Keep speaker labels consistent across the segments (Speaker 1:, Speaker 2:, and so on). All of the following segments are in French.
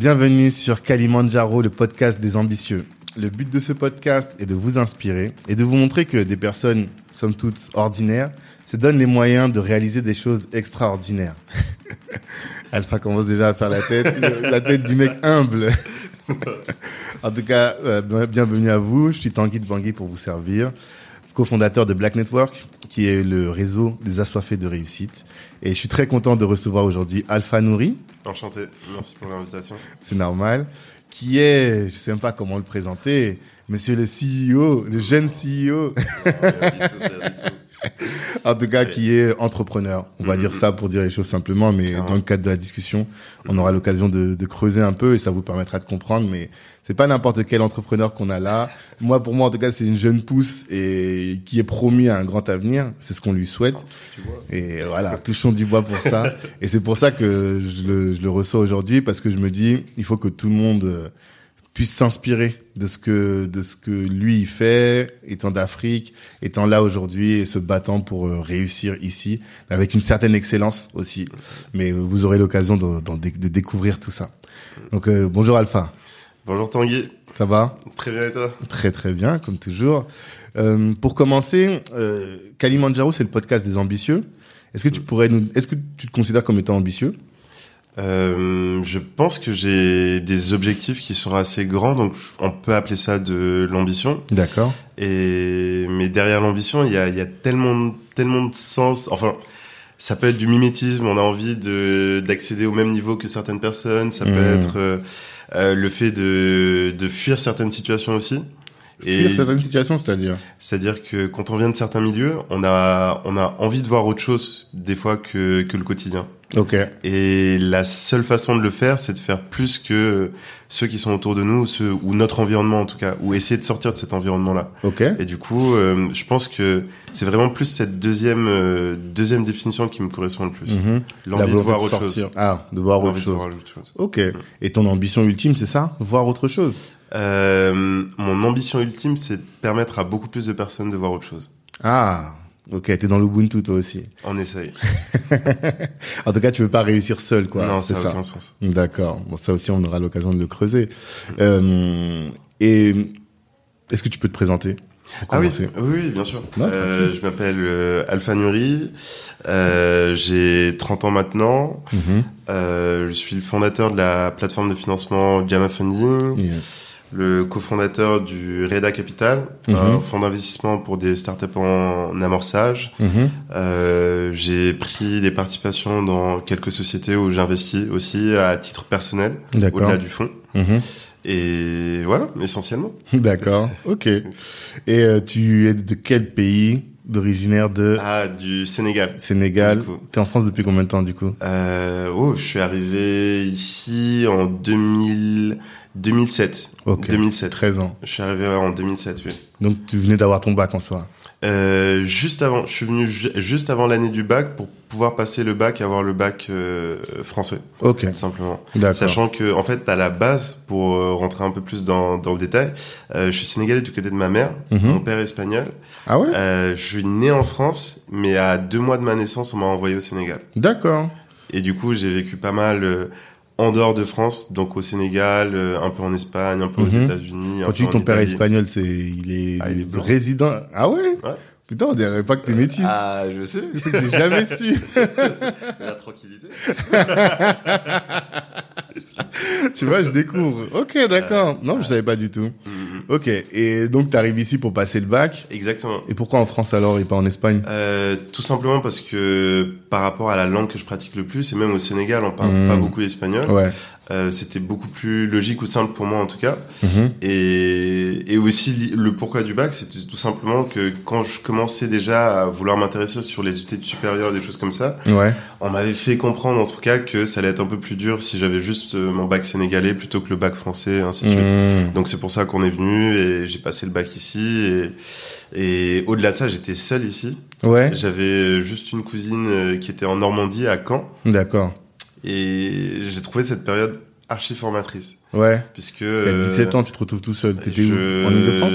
Speaker 1: Bienvenue sur Kalimandjaro, le podcast des ambitieux. Le but de ce podcast est de vous inspirer et de vous montrer que des personnes, somme toutes ordinaires, se donnent les moyens de réaliser des choses extraordinaires. Alpha commence déjà à faire la tête, la tête du mec humble. en tout cas, euh, bienvenue à vous. Je suis Tanguy de Bangui pour vous servir, cofondateur de Black Network, qui est le réseau des assoiffés de réussite. Et je suis très content de recevoir aujourd'hui Alpha Nouri.
Speaker 2: Enchanté, merci pour l'invitation.
Speaker 1: C'est normal. Qui est, je sais même pas comment le présenter, monsieur le CEO, le jeune CEO. En tout cas, qui est entrepreneur. On va dire ça pour dire les choses simplement, mais dans le cadre de la discussion, on aura l'occasion de, de, creuser un peu et ça vous permettra de comprendre. Mais c'est pas n'importe quel entrepreneur qu'on a là. Moi, pour moi, en tout cas, c'est une jeune pousse et qui est promis à un grand avenir. C'est ce qu'on lui souhaite. Et voilà, touchons du bois pour ça. et c'est pour ça que je le, je le reçois aujourd'hui parce que je me dis, il faut que tout le monde puisse s'inspirer de ce que de ce que lui il fait étant d'Afrique étant là aujourd'hui et se battant pour euh, réussir ici avec une certaine excellence aussi. Mais vous aurez l'occasion de, de, découvrir tout ça. Donc euh, bonjour Alpha.
Speaker 2: Bonjour Tanguy.
Speaker 1: Ça va?
Speaker 2: Très bien et toi?
Speaker 1: Très très bien comme toujours. Euh, pour commencer euh, Kalimandjaro c'est le podcast des ambitieux. Est-ce que tu pourrais nous est-ce que tu te considères comme étant ambitieux?
Speaker 2: Euh, je pense que j'ai des objectifs qui sont assez grands, donc on peut appeler ça de l'ambition.
Speaker 1: D'accord.
Speaker 2: Et mais derrière l'ambition, il y a, y a tellement, tellement de sens. Enfin, ça peut être du mimétisme. On a envie de d'accéder au même niveau que certaines personnes. Ça peut mmh. être euh, euh, le fait de de fuir certaines situations aussi.
Speaker 1: Et fuir certaines situations, c'est-à-dire?
Speaker 2: C'est-à-dire que quand on vient de certains milieux, on a on a envie de voir autre chose des fois que que le quotidien.
Speaker 1: Ok.
Speaker 2: Et la seule façon de le faire, c'est de faire plus que ceux qui sont autour de nous, ceux, ou notre environnement en tout cas, ou essayer de sortir de cet environnement-là.
Speaker 1: Ok.
Speaker 2: Et du coup, euh, je pense que c'est vraiment plus cette deuxième euh, deuxième définition qui me correspond le plus.
Speaker 1: Mm-hmm.
Speaker 2: L'envie de voir autre chose.
Speaker 1: Ah, de voir autre chose. chose. Ok. Et ton ambition ultime, c'est ça, voir autre chose?
Speaker 2: Euh, mon ambition ultime, c'est de permettre à beaucoup plus de personnes de voir autre chose.
Speaker 1: Ah. Ok, t'es dans l'Ubuntu toi aussi.
Speaker 2: On essaye.
Speaker 1: en tout cas, tu veux pas réussir seul, quoi.
Speaker 2: Non, ça n'a aucun sens.
Speaker 1: D'accord. Bon, ça aussi, on aura l'occasion de le creuser. Euh, et est-ce que tu peux te présenter
Speaker 2: ah oui, oui, bien sûr. euh, je m'appelle euh, Alpha Nuri. Euh, j'ai 30 ans maintenant. Mm-hmm. euh, je suis le fondateur de la plateforme de financement Gamma Funding. Yes le cofondateur du Reda Capital, un mhm. fonds d'investissement pour des startups en amorçage. Mhm. Euh, j'ai pris des participations dans quelques sociétés où j'investis aussi à titre personnel, au-delà du fonds. Mhm. Et voilà, essentiellement.
Speaker 1: D'accord, ok. Et euh, tu es de quel pays d'originaire de
Speaker 2: ah du Sénégal
Speaker 1: Sénégal t'es en France depuis combien de temps du coup?
Speaker 2: Euh, oh je suis arrivé ici en 2000 2007.
Speaker 1: Ok.
Speaker 2: 2007.
Speaker 1: 13 ans.
Speaker 2: Je suis arrivé en 2007, oui.
Speaker 1: Donc tu venais d'avoir ton bac en soi
Speaker 2: euh, Juste avant. Je suis venu juste avant l'année du bac pour pouvoir passer le bac et avoir le bac euh, français.
Speaker 1: Ok.
Speaker 2: Simplement.
Speaker 1: D'accord.
Speaker 2: Sachant que, en fait, à la base, pour euh, rentrer un peu plus dans, dans le détail, euh, je suis sénégalais du côté de ma mère. Mhm. Mon père est espagnol.
Speaker 1: Ah ouais?
Speaker 2: Je suis né en France, mais à deux mois de ma naissance, on m'a envoyé au Sénégal.
Speaker 1: D'accord.
Speaker 2: Et du coup, j'ai vécu pas mal en dehors de France, donc au Sénégal, euh, un peu en Espagne, un peu aux mhm. États-Unis.
Speaker 1: Quand tu dis ton père espagnol, c'est il est, ah, résident. Ah ouais,
Speaker 2: ouais.
Speaker 1: Putain, on dirait pas que t'es métis.
Speaker 2: Ah, je sais.
Speaker 1: C'est que j'ai jamais su.
Speaker 2: La tranquillité.
Speaker 1: tu vois, je découvre. Ok, d'accord. Non, je savais pas du tout. Ok. Et donc, tu arrives ici pour passer le bac.
Speaker 2: Exactement.
Speaker 1: Et pourquoi en France alors et pas en Espagne?
Speaker 2: Euh, Tout simplement parce que par rapport à la langue que je pratique le plus, et même au Sénégal, on parle pas mm. beaucoup espagnol.
Speaker 1: Ouais.
Speaker 2: Euh, c'était beaucoup plus logique ou simple pour moi en tout cas.
Speaker 1: Mm-hmm.
Speaker 2: Et, et aussi le pourquoi du bac, c'était tout simplement que quand je commençais déjà à vouloir m'intéresser sur les études supérieures, des choses comme ça,
Speaker 1: ouais.
Speaker 2: on m'avait fait comprendre en tout cas que ça allait être un peu plus dur si j'avais juste euh, mon bac sénégalais plutôt que le bac français, ainsi de suite.
Speaker 1: Mmh.
Speaker 2: Donc c'est pour ça qu'on est venu et j'ai passé le bac ici et et au-delà de ça, j'étais seul ici.
Speaker 1: Ouais.
Speaker 2: J'avais juste une cousine euh, qui était en Normandie, à Caen.
Speaker 1: D'accord.
Speaker 2: Et j'ai trouvé cette période archi formatrice.
Speaker 1: Ouais.
Speaker 2: Puisque.
Speaker 1: À 17 ans, tu te retrouves tout seul. T'étais où? En Ile-de-France?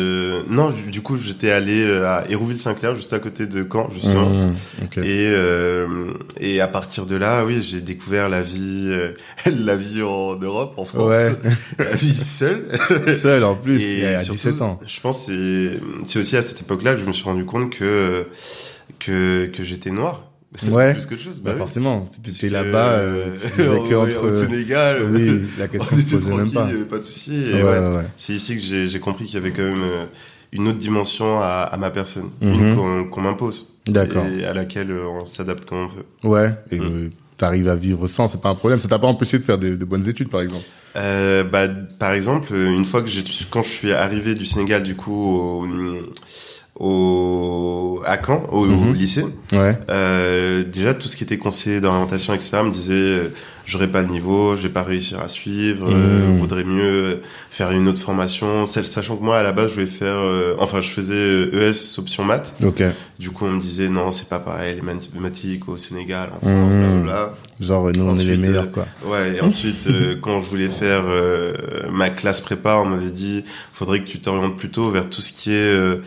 Speaker 2: Non, du coup, j'étais allé euh, à Hérouville-Saint-Clair, juste à côté de Caen, justement. Mmh, et euh, et à partir de là, oui, j'ai découvert la vie, euh, la vie en Europe, en France. Ouais. la vie seule.
Speaker 1: seule en plus. Et à 17 ans.
Speaker 2: Je pense c'est c'est aussi à cette époque-là que je me suis rendu compte que que que j'étais noir.
Speaker 1: Ouais. plus que chose. Bah, bah forcément. Tu étais là-bas, euh, tu que
Speaker 2: entre... au Sénégal.
Speaker 1: Oui, la question se posait même pas.
Speaker 2: pas de souci. Ouais, ouais. C'est ici que j'ai compris qu'il y avait quand même euh, une autre dimension à, à ma personne, mm qu'on m'impose.
Speaker 1: D'accord.
Speaker 2: Et à laquelle euh, on s'adapte comme on veut.
Speaker 1: Ouais. Et mm. t'arrives à vivre sans, c'est pas un problème. Ça t'a pas empêché de faire de, de bonnes études, par exemple?
Speaker 2: Euh, bah, par exemple, une fois que j'ai, quand je suis arrivé du Sénégal, du coup, au, au à Caen au,
Speaker 1: mhm.
Speaker 2: lycée
Speaker 1: ouais.
Speaker 2: euh, déjà tout ce qui était conseiller d'orientation etc me disait euh, j'aurais pas le niveau je vais pas réussir à suivre euh,
Speaker 1: mhm.
Speaker 2: vaudrait mieux faire une autre formation celle sachant que moi à la base je voulais faire euh, enfin je faisais ES option maths
Speaker 1: ok
Speaker 2: du coup on me disait non c'est pas pareil les mathématiques au Sénégal en France
Speaker 1: mhm. Genre nous on est les meilleurs quoi
Speaker 2: ouais et ensuite quand je voulais faire ma classe prépa on m'avait dit faudrait que tu t'orientes plutôt vers tout ce qui est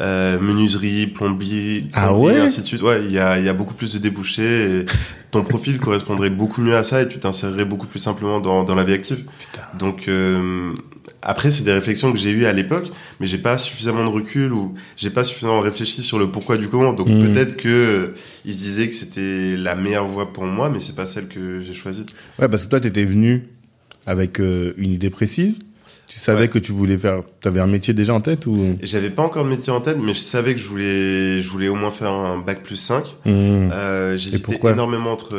Speaker 2: euh, menuiserie, plomberie,
Speaker 1: ah ouais et
Speaker 2: ainsi de suite. Ouais, il y a, y a beaucoup plus de débouchés et ton profil correspondrait beaucoup mieux à ça et tu t'insérerais beaucoup plus simplement dans, dans la vie active.
Speaker 1: Putain.
Speaker 2: Donc euh, après, c'est des réflexions que j'ai eues à l'époque, mais j'ai pas suffisamment de recul ou j'ai pas suffisamment réfléchi sur le pourquoi du comment. Donc
Speaker 1: mmh.
Speaker 2: peut-être que euh, ils se disaient que c'était la meilleure voie pour moi, mais c'est pas celle que j'ai choisie.
Speaker 1: Ouais, parce que toi, t'étais venu avec euh, une idée précise tu savais que tu voulais faire, tu avais un métier déjà en tête ou?
Speaker 2: J'avais pas encore de métier en tête, mais je savais que je voulais, je voulais au moins faire un bac plus 5.
Speaker 1: Mmh.
Speaker 2: Euh, J'hésitais énormément entre.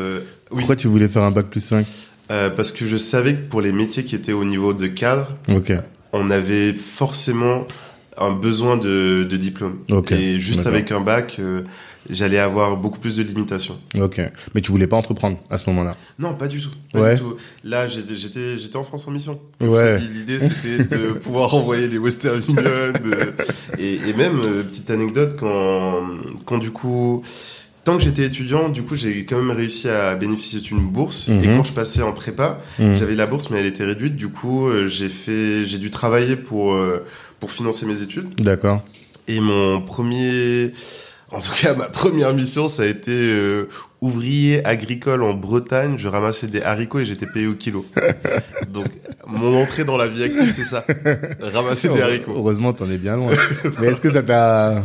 Speaker 1: Oui. Pourquoi tu voulais faire un bac plus 5
Speaker 2: euh, Parce que je savais que pour les métiers qui étaient au niveau de cadre,
Speaker 1: okay.
Speaker 2: on avait forcément un besoin de, de diplôme.
Speaker 1: Okay.
Speaker 2: Et juste avec un bac, euh, j'allais avoir beaucoup plus de limitations.
Speaker 1: Ok. Mais tu voulais pas entreprendre à ce moment-là?
Speaker 2: Non, pas du tout. Pas
Speaker 1: ouais.
Speaker 2: du tout. Là, j'étais, en France en mission.
Speaker 1: Ouais.
Speaker 2: L'idée, c'était de pouvoir envoyer les Western Union. De... Et, et, même, euh, petite anecdote, quand, quand du coup, tant que j'étais étudiant, du coup, j'ai quand même réussi à bénéficier d'une bourse. Et quand je passais en prépa,
Speaker 1: -hmm.
Speaker 2: j'avais la bourse, mais elle était réduite. Du coup, euh, j'ai fait, j'ai dû travailler pour, euh, pour financer mes études.
Speaker 1: D'accord.
Speaker 2: Et mon premier, en tout cas, ma première mission, ça a été euh, ouvrier agricole en Bretagne. Je ramassais des haricots et j'étais payé au kilo. Donc, mon entrée dans la vie active, c'est ça. Ramasser des haricots.
Speaker 1: Heureusement, t'en es bien loin. Mais est-ce que ça t'a...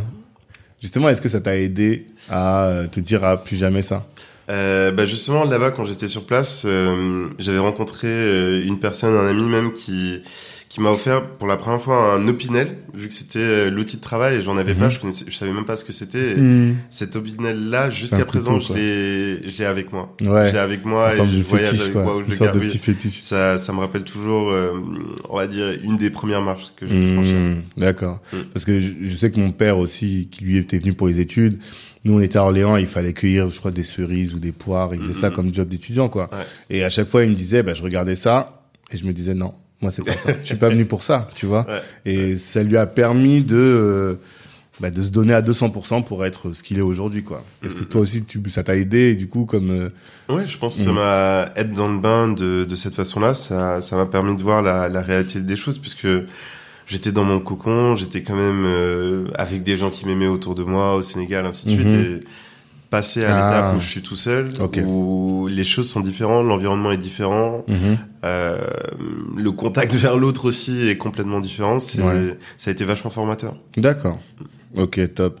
Speaker 1: Justement, est-ce que ça t'a aidé à te dire à plus jamais ça?
Speaker 2: Euh, bah justement là-bas quand j'étais sur place euh, j'avais rencontré euh, une personne un ami même qui qui m'a offert pour la première fois un Opinel, vu que c'était euh, l'outil de travail et j'en avais
Speaker 1: Mhm.
Speaker 2: pas, je connaissais, je savais même pas ce que c'était.
Speaker 1: Mm.
Speaker 2: Cet Opinel là, jusqu'à
Speaker 1: couteau,
Speaker 2: présent, je l'ai, je l'ai avec moi.
Speaker 1: Ouais.
Speaker 2: Je l'ai avec moi
Speaker 1: En
Speaker 2: et je voyage
Speaker 1: fétiche,
Speaker 2: avec
Speaker 1: quoi.
Speaker 2: moi où je
Speaker 1: Une
Speaker 2: le garde. Oui. Ça, ça me rappelle toujours, euh, on va dire, une des premières marches que j'ai.
Speaker 1: Mmh, D'accord.
Speaker 2: Mm.
Speaker 1: Parce que je, je sais que mon père aussi, qui lui était venu pour les études, nous on était à Orléans, il fallait cueillir, je crois, des cerises ou des poires, il faisait ça
Speaker 2: Mhm.
Speaker 1: comme job d'étudiant, quoi.
Speaker 2: Ouais.
Speaker 1: Et à chaque fois, il me disait, bah, je regardais ça, et je me disais, non, moi c'est pas ça. je suis pas venu pour ça, tu vois.
Speaker 2: Ouais.
Speaker 1: Et ça lui a permis de, euh, bah, de se donner à 200% pour être ce qu'il est aujourd'hui, quoi. Est-ce que toi aussi, tu, ça t'a aidé, et du coup, comme, euh,
Speaker 2: Ouais, je pense que ça
Speaker 1: Mm.
Speaker 2: m'a être dans le bain de, de cette façon-là, ça, ça m'a permis de voir la, la réalité des choses puisque j'étais dans mon cocon, j'étais quand même euh, avec des gens qui m'aimaient autour de moi au Sénégal, ainsi de suite,
Speaker 1: Mhm.
Speaker 2: et passer à
Speaker 1: Ah.
Speaker 2: l'étape où je suis tout seul, où les choses sont différentes, l'environnement est différent,
Speaker 1: mhm.
Speaker 2: euh, le contact vers l'autre aussi est complètement différent.
Speaker 1: Ouais.
Speaker 2: ça a été vachement formateur.
Speaker 1: D'accord. Ok, top.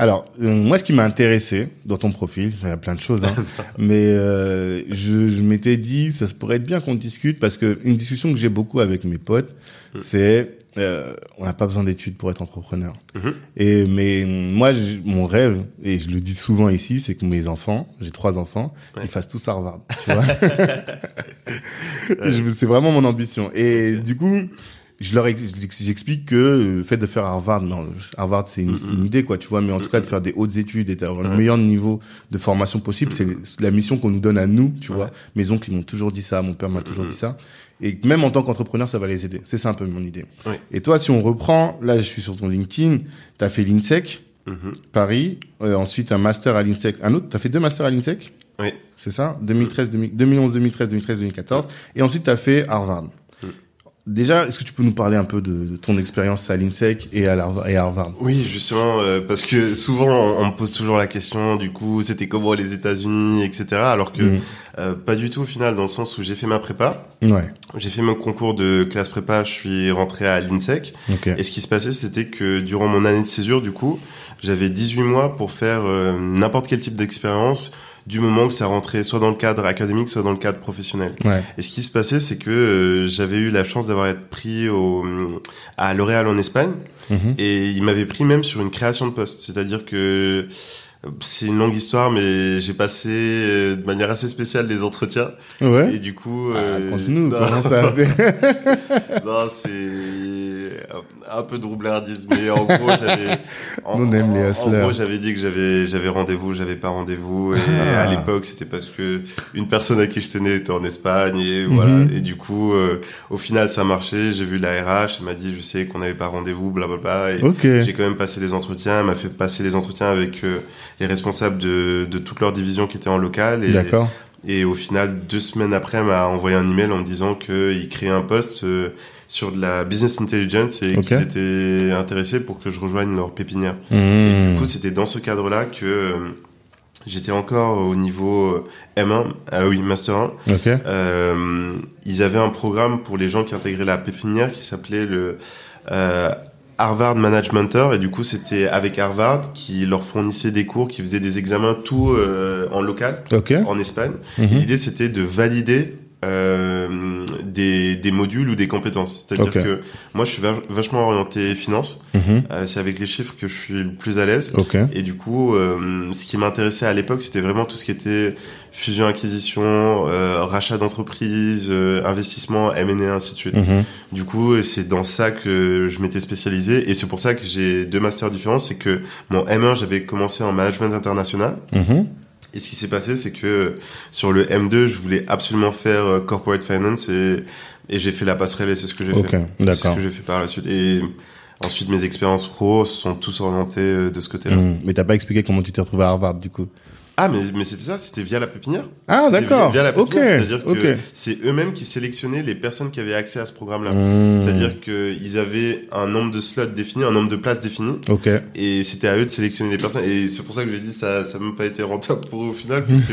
Speaker 1: Alors, euh, moi, ce qui m'a intéressé dans ton profil, il y a plein de choses, hein, mais euh, je, je m'étais dit, ça se pourrait être bien qu'on discute parce que une discussion que j'ai beaucoup avec mes potes,
Speaker 2: Mm.
Speaker 1: c'est euh, on n'a pas besoin d'études pour être entrepreneur.
Speaker 2: Mhm.
Speaker 1: Et mais moi, mon rêve, et je le dis souvent ici, c'est que mes enfants, j'ai trois enfants,
Speaker 2: Ouais.
Speaker 1: ils fassent tous Harvard. Tu vois, c'est vraiment mon ambition. Et du coup, je leur ex- j'explique que le fait de faire Harvard, non, Harvard c'est une, une idée quoi, tu vois, mais en tout cas de faire des hautes études et d'avoir le meilleur niveau de formation possible, c'est la mission qu'on nous donne à nous, tu vois. Mes oncles ils m'ont toujours dit ça, mon père m'a toujours dit ça, et même en tant qu'entrepreneur ça va les aider. C'est ça un peu mon idée. Et toi, si on reprend, là je suis sur ton LinkedIn, t'as fait l'INSEC
Speaker 2: Mhm.
Speaker 1: Paris, euh, ensuite un master à l'INSEC, un autre, t'as fait deux masters à l'INSEC?
Speaker 2: Oui.
Speaker 1: C'est ça? 2013, 2011, 2013, 2013, 2014. Et ensuite, tu as fait Harvard. Déjà, est-ce que tu peux nous parler un peu de, ton expérience à l'INSEC et à Harvard?
Speaker 2: Oui, justement, euh, parce que souvent on, me pose toujours la question, du coup, c'était comment les États-Unis, etc. Alors que mm. euh, pas du tout au final, dans le sens où j'ai fait ma prépa,
Speaker 1: ouais.
Speaker 2: j'ai fait mon concours de classe prépa, je suis rentré à l'INSEC. Et ce qui se passait, c'était que durant mon année de césure, du coup, j'avais 18 mois pour faire euh, n'importe quel type d'expérience du moment que ça rentrait soit dans le cadre académique, soit dans le cadre professionnel. Et ce qui se passait, c'est que euh, j'avais eu la chance d'avoir été pris au, à L'Oréal en Espagne, mhm. et il m'avait pris même sur une création de poste. C'est-à-dire que c'est une longue histoire, mais j'ai passé euh, de manière assez spéciale les entretiens.
Speaker 1: Ouais.
Speaker 2: Et du coup,
Speaker 1: ah, euh, nous comment
Speaker 2: ça Non, c'est un peu de roublardise, mais en gros, j'avais. En,
Speaker 1: les
Speaker 2: gros, j'avais dit que j'avais j'avais rendez-vous, j'avais pas rendez-vous, et ah. à l'époque, c'était parce que une personne à qui je tenais était en Espagne, et voilà. Mhm. Et du coup, euh, au final, ça a marché. J'ai vu la RH, elle m'a dit, je sais qu'on n'avait pas rendez-vous, blablabla. Et
Speaker 1: okay.
Speaker 2: j'ai quand même passé les entretiens. Elle m'a fait passer les entretiens avec euh, les responsables de, de toute leur division qui était en local. Et,
Speaker 1: D'accord.
Speaker 2: Et au final, deux semaines après, elle m'a envoyé un email en me disant qu'il créait un poste euh, sur de la business intelligence et qu'ils étaient intéressés pour que je rejoigne leur pépinière.
Speaker 1: Mmh.
Speaker 2: Et du coup, c'était dans ce cadre-là que euh, j'étais encore au niveau M1, ah oui, Master 1. Euh, ils avaient un programme pour les gens qui intégraient la pépinière qui s'appelait le euh, Harvard Managementer et du coup c'était avec Harvard qui leur fournissait des cours, qui faisait des examens tout euh, en local, en Espagne.
Speaker 1: Mhm.
Speaker 2: L'idée c'était de valider euh, des, des modules ou des compétences. C'est-à-dire que moi, je suis vachement orienté finance.
Speaker 1: Mhm.
Speaker 2: Euh, c'est avec les chiffres que je suis le plus à l'aise.
Speaker 1: Okay.
Speaker 2: Et du coup, euh, ce qui m'intéressait à l'époque, c'était vraiment tout ce qui était fusion-acquisition, euh, rachat d'entreprise, investissement, M&A, ainsi de suite.
Speaker 1: Mhm.
Speaker 2: Du coup, c'est dans ça que je m'étais spécialisé. Et c'est pour ça que j'ai deux masters différents. C'est que mon M1, j'avais commencé en management international.
Speaker 1: Mhm.
Speaker 2: Et ce qui s'est passé, c'est que sur le M2, je voulais absolument faire euh, corporate finance et, et j'ai fait la passerelle et c'est ce que j'ai
Speaker 1: okay,
Speaker 2: fait. C'est ce que j'ai fait par la suite. Et ensuite, mes expériences pro sont tous orientées euh, de ce côté-là.
Speaker 1: Mmh. Mais t'as pas expliqué comment tu t'es retrouvé à Harvard, du coup?
Speaker 2: Ah, mais, mais c'était ça, c'était via la pépinière?
Speaker 1: Ah, d'accord.
Speaker 2: Via, la pépinière, c'est-à-dire que c'est eux-mêmes qui sélectionnaient les personnes qui avaient accès à ce programme-là.
Speaker 1: Mmh.
Speaker 2: C'est-à-dire qu'ils avaient un nombre de slots défini, un nombre de places définies.
Speaker 1: Ok.
Speaker 2: Et c'était à eux de sélectionner les personnes. Et c'est pour ça que j'ai dit ça, ça n'a même pas été rentable pour eux au final, puisque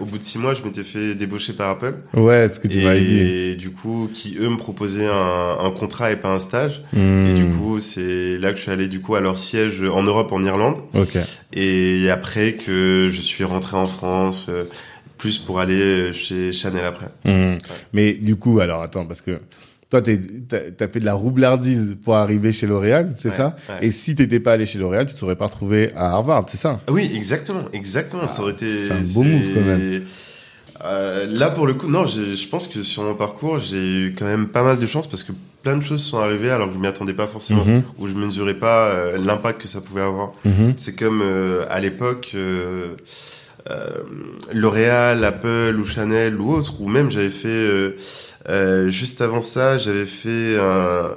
Speaker 2: au bout de six mois, je m'étais fait débaucher par Apple.
Speaker 1: Ouais, ce que tu m'avais dit.
Speaker 2: Et du coup, qui eux me proposaient un, un contrat et pas un stage.
Speaker 1: Mmh.
Speaker 2: Et du coup, c'est là que je suis allé du coup à leur siège en Europe, en Irlande.
Speaker 1: Ok.
Speaker 2: Et après que je suis rentré en France, euh, plus pour aller chez Chanel après.
Speaker 1: Mmh. Ouais. Mais du coup, alors attends, parce que toi, t'as as fait de la roublardise pour arriver chez L'Oréal, c'est
Speaker 2: ouais,
Speaker 1: ça?
Speaker 2: ouais.
Speaker 1: Et si t'étais pas allé chez L'Oréal, tu t'aurais pas retrouvé à Harvard, c'est ça?
Speaker 2: Oui, exactement, exactement. Ah, ça aurait été.
Speaker 1: C'est un beau move quand même.
Speaker 2: Euh, là, pour le coup, non, je pense que sur mon parcours, j'ai eu quand même pas mal de chance parce que plein de choses sont arrivées alors que je m'y attendais pas forcément,
Speaker 1: Mhm.
Speaker 2: ou je mesurais pas euh, l'impact que ça pouvait avoir.
Speaker 1: Mhm.
Speaker 2: C'est comme euh, à l'époque, euh, L'Oréal, Apple ou Chanel ou autre, ou même j'avais fait juste avant ça, j'avais fait un,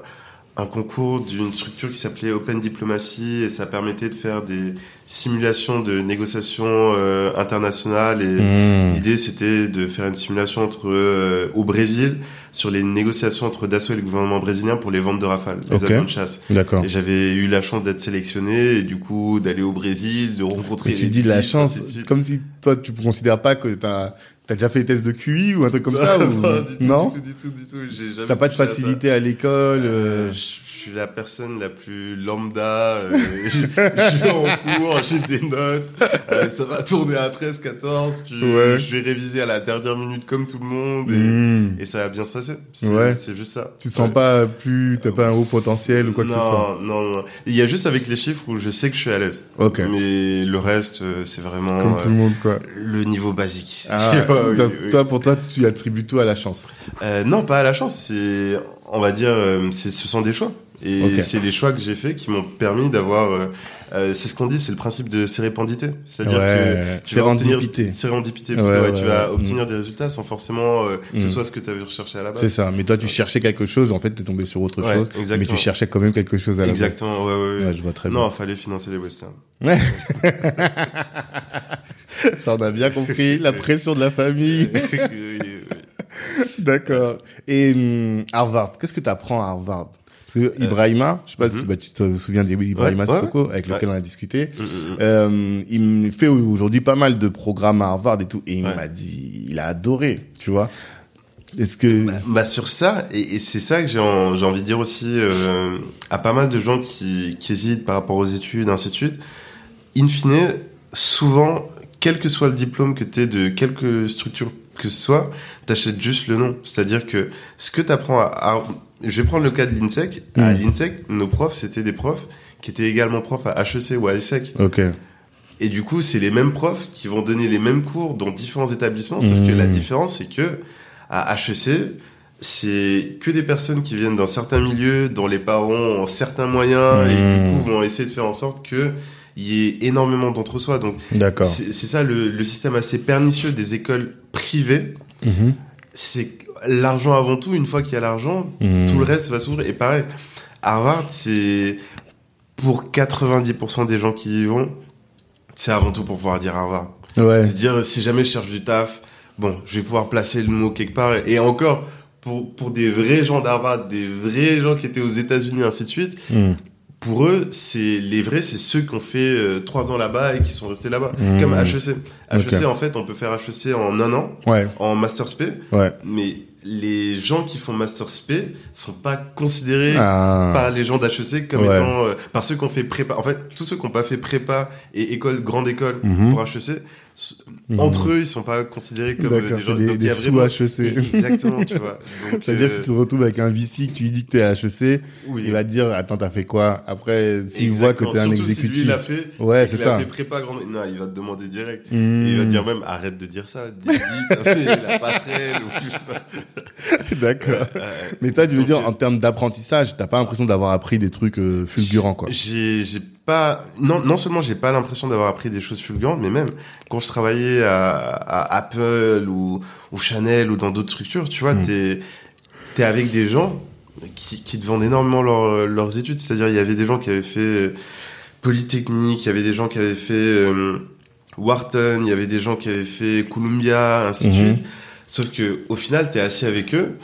Speaker 2: un concours d'une structure qui s'appelait Open Diplomacy et ça permettait de faire des simulations de négociations euh, internationales et
Speaker 1: Mmh.
Speaker 2: l'idée c'était de faire une simulation entre euh, au Brésil sur les négociations entre Dassault et le gouvernement brésilien pour les ventes de Rafale, les
Speaker 1: Ok.
Speaker 2: avions de chasse.
Speaker 1: D'accord.
Speaker 2: Et j'avais eu la chance d'être sélectionné et du coup d'aller au Brésil, de rencontrer.
Speaker 1: Mais tu dis de la chance, comme si toi tu ne considères pas que t'as as déjà fait des tests de QI ou un truc comme ça ou...
Speaker 2: Pas du tout,
Speaker 1: Non
Speaker 2: du tout, du tout, du tout. J'ai jamais
Speaker 1: T'as pas de
Speaker 2: à
Speaker 1: facilité à l'école
Speaker 2: Euh,
Speaker 1: euh,
Speaker 2: je suis la personne la plus lambda. euh, je, je suis en cours, j'ai des notes. euh, ça va tourner à 13, 14. Puis
Speaker 1: Ouais.
Speaker 2: je vais réviser à la dernière minute comme tout le monde. Et,
Speaker 1: hmm.
Speaker 2: et ça va bien se passer. C'est
Speaker 1: Ouais.
Speaker 2: juste ça.
Speaker 1: Tu te sens
Speaker 2: Ouais.
Speaker 1: pas plus, t'as pas un haut potentiel ou quoi que ce soit?
Speaker 2: Non, non, Il y a juste avec les chiffres où je sais que je suis à l'aise.
Speaker 1: Ok.
Speaker 2: Mais le reste, euh, c'est vraiment
Speaker 1: Comme
Speaker 2: euh,
Speaker 1: tout le monde quoi.
Speaker 2: le niveau basique.
Speaker 1: Ah,
Speaker 2: oui, oui.
Speaker 1: toi pour toi tu attribues tout à la chance.
Speaker 2: Euh, non, pas à la chance. C'est, on va dire, euh, ce sont des choix. Et c'est les choix que j'ai faits qui m'ont permis d'avoir. euh, euh, c'est ce qu'on dit, c'est le principe de sérépendité. C'est-à-dire
Speaker 1: Ouais,
Speaker 2: que tu vas obtenir
Speaker 1: sérendipité.
Speaker 2: sérendipité.
Speaker 1: Ouais,
Speaker 2: plutôt, ouais,
Speaker 1: ouais,
Speaker 2: tu vas
Speaker 1: ouais.
Speaker 2: obtenir des résultats sans forcément euh, que ce
Speaker 1: Mm.
Speaker 2: soit ce que tu avais recherché à la
Speaker 1: C'est
Speaker 2: base.
Speaker 1: ça. Mais toi tu cherchais quelque chose, en fait t'es tombé sur autre chose, mais
Speaker 2: exactement.
Speaker 1: tu cherchais quand même quelque chose à la base.
Speaker 2: Exactement. Ouais, ouais,
Speaker 1: je vois très bien.
Speaker 2: non, fallait financer les westerns.
Speaker 1: Ça, on a bien compris. La pression de la famille. D'accord. Et hum, Harvard, qu'est-ce que tu apprends à Harvard? Parce que Ibrahima, je sais pas si mhm. bah, tu te souviens d'Ibrahima Sissoko, avec lequel on a discuté, mm, mm, mm. euh, il fait aujourd'hui pas mal de programmes à Harvard et tout, et il m'a dit, il a adoré, tu vois.
Speaker 2: Est-ce que bah, bah, sur ça et, c'est ça que j'ai envie de dire aussi euh, à pas mal de gens qui, qui hésitent par rapport aux études ainsi de suite. In fine, souvent, quel que soit le diplôme que tu aies de quelque structure que ce soit, t'achètes juste le nom. C'est-à-dire que ce que tu apprends à, je vais prendre le cas de l'INSEC. À hmm. l'INSEC, nos profs, c'était des profs qui étaient également profs à HEC ou à ESSEC.
Speaker 1: Ok.
Speaker 2: Et du coup, c'est les mêmes profs qui vont donner les mêmes cours dans différents établissements, sauf que la hmm. différence, c'est que à HEC, c'est que des personnes qui viennent d'un certain milieu, dont les parents ont certains moyens et du hmm. coup vont essayer de faire en sorte que il y ait énormément d'entre-soi. Donc, c'est ça le, le, système assez pernicieux des écoles privées. Mhm. C'est l'argent avant tout. Une fois qu'il y a l'argent, mhm. tout le reste va s'ouvrir. Et pareil, Harvard, c'est pour 90% des gens qui y vont, c'est avant tout pour pouvoir dire Harvard.
Speaker 1: Ouais.
Speaker 2: Se dire si jamais je cherche du taf, bon, je vais pouvoir placer le mot quelque part. Et encore, pour, pour des vrais gens d'Harvard, des vrais gens qui étaient aux États-Unis, ainsi de suite, mhm pour eux, c'est les vrais, c'est ceux qui ont fait euh, trois ans là-bas et qui sont restés là-bas. Mmh. Comme HEC. HEC, en fait, on peut faire HEC en un an,
Speaker 1: ouais.
Speaker 2: en Master Sp.
Speaker 1: Ouais.
Speaker 2: Mais les gens qui font Master Sp sont pas considérés ah. par les gens d'HEC comme étant, euh, par ceux qui ont fait prépa. En fait, tous ceux qui n'ont pas fait prépa et école, grande école mmh. pour HEC, Mmh. Entre eux, ils sont pas considérés comme euh, des gens
Speaker 1: des, des sous HEC.
Speaker 2: Exactement, tu vois.
Speaker 1: C'est-à-dire si tu te retrouves avec un VC, que tu lui dis que t'es HEC, il va te dire attends t'as fait quoi? Après s'il voit que t'es un exécutif,
Speaker 2: si lui l'a fait,
Speaker 1: ouais c'est ça.
Speaker 2: Il a fait prépa grande, non il va te demander direct. il va te dire même arrête de dire ça, dis, t'as fait la passerelle ou
Speaker 1: D'accord. Mais toi tu veux dire en termes d'apprentissage, t'as pas l'impression d'avoir appris des trucs euh, fulgurants quoi
Speaker 2: J'ai j'ai pas non non seulement j'ai pas l'impression d'avoir appris des choses fulgurantes mais même quand je travaillais à, Apple ou, ou Chanel ou dans d'autres structures tu vois tu mm. t'es es avec des gens qui, qui te vendent énormément leurs études c'est-à-dire il y avait des gens qui avaient fait Polytechnique il y avait des gens qui avaient fait euh, Wharton il y avait des gens qui avaient fait Columbia ainsi de mm-hmm. suite sauf que au final t'es assis avec eux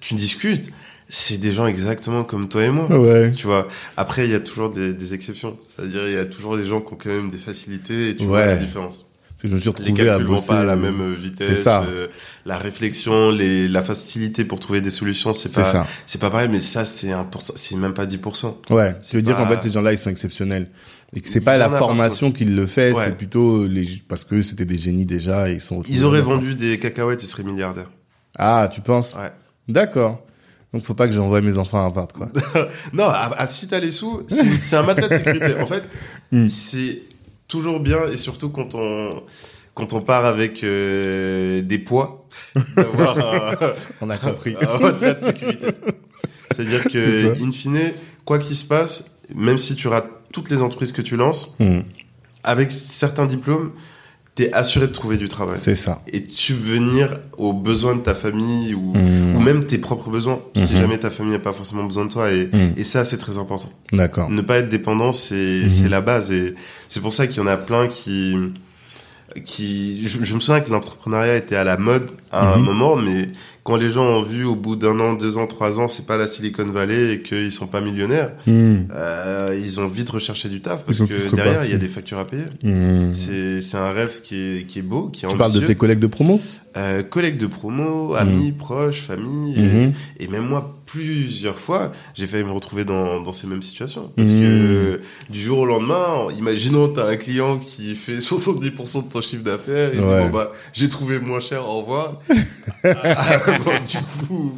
Speaker 2: tu discutes c'est des gens exactement comme toi et moi.
Speaker 1: Ouais.
Speaker 2: Tu vois. Après, il y a toujours des, des exceptions. C'est-à-dire, il y a toujours des gens qui ont quand même des facilités et tu vois la différence.
Speaker 1: C'est que je me suis retrouvé à
Speaker 2: bosser. pas à la même vitesse.
Speaker 1: Ça.
Speaker 2: Euh, la réflexion, les, la facilité pour trouver des solutions, c'est pas, c'est pas pareil, mais ça, c'est un c'est même pas 10%.
Speaker 1: Ouais. Tu veux dire qu'en fait, ces gens-là, ils sont exceptionnels. Et que c'est pas la formation qui le fait, c'est plutôt les, parce que c'était des génies déjà et ils sont.
Speaker 2: Ils auraient vendu des cacahuètes, ils seraient milliardaires.
Speaker 1: Ah, tu penses?
Speaker 2: Ouais.
Speaker 1: D'accord. Donc faut pas que j'envoie mes enfants à Harvard, quoi.
Speaker 2: non, à, si t'as les sous, c'est un matelas de sécurité. En fait, hmm. c'est toujours bien et surtout quand on quand on part avec euh, des poids, d'avoir un,
Speaker 1: on a compris
Speaker 2: un matelas de sécurité. C'est-à-dire que in fine, quoi qu'il se passe, même si tu rates toutes les entreprises que tu lances, hmm. avec certains diplômes, t'es assuré de trouver du travail.
Speaker 1: C'est ça.
Speaker 2: Et de subvenir aux besoins de ta famille ou, ou même tes propres besoins, si hmm. jamais ta famille n'a pas forcément besoin de toi. Et, hmm. et ça, c'est très important.
Speaker 1: D'accord.
Speaker 2: Ne pas être dépendant, c'est c'est la base. Et c'est pour ça qu'il y en a plein qui... qui je, je me souviens que l'entrepreneuriat était à la mode à un moment, mais quand les gens ont vu au bout d'un an, deux ans, trois ans, c'est pas la Silicon Valley et qu'ils sont pas millionnaires, hmm. euh, ils ont vite recherché du taf parce que derrière il y a des factures à payer. Hmm. C'est un rêve qui est qui est beau, qui est
Speaker 1: Tu parles de tes collègues de promo?
Speaker 2: Euh, Collègues de promo, amis, hmm. proches, famille, et, et même moi plusieurs fois, j'ai failli me retrouver dans, dans ces mêmes situations. Parce que du jour au lendemain, imaginons, t'as un client qui fait 70% de ton chiffre d'affaires, et bon, bah, j'ai trouvé moins cher, au revoir. du coup,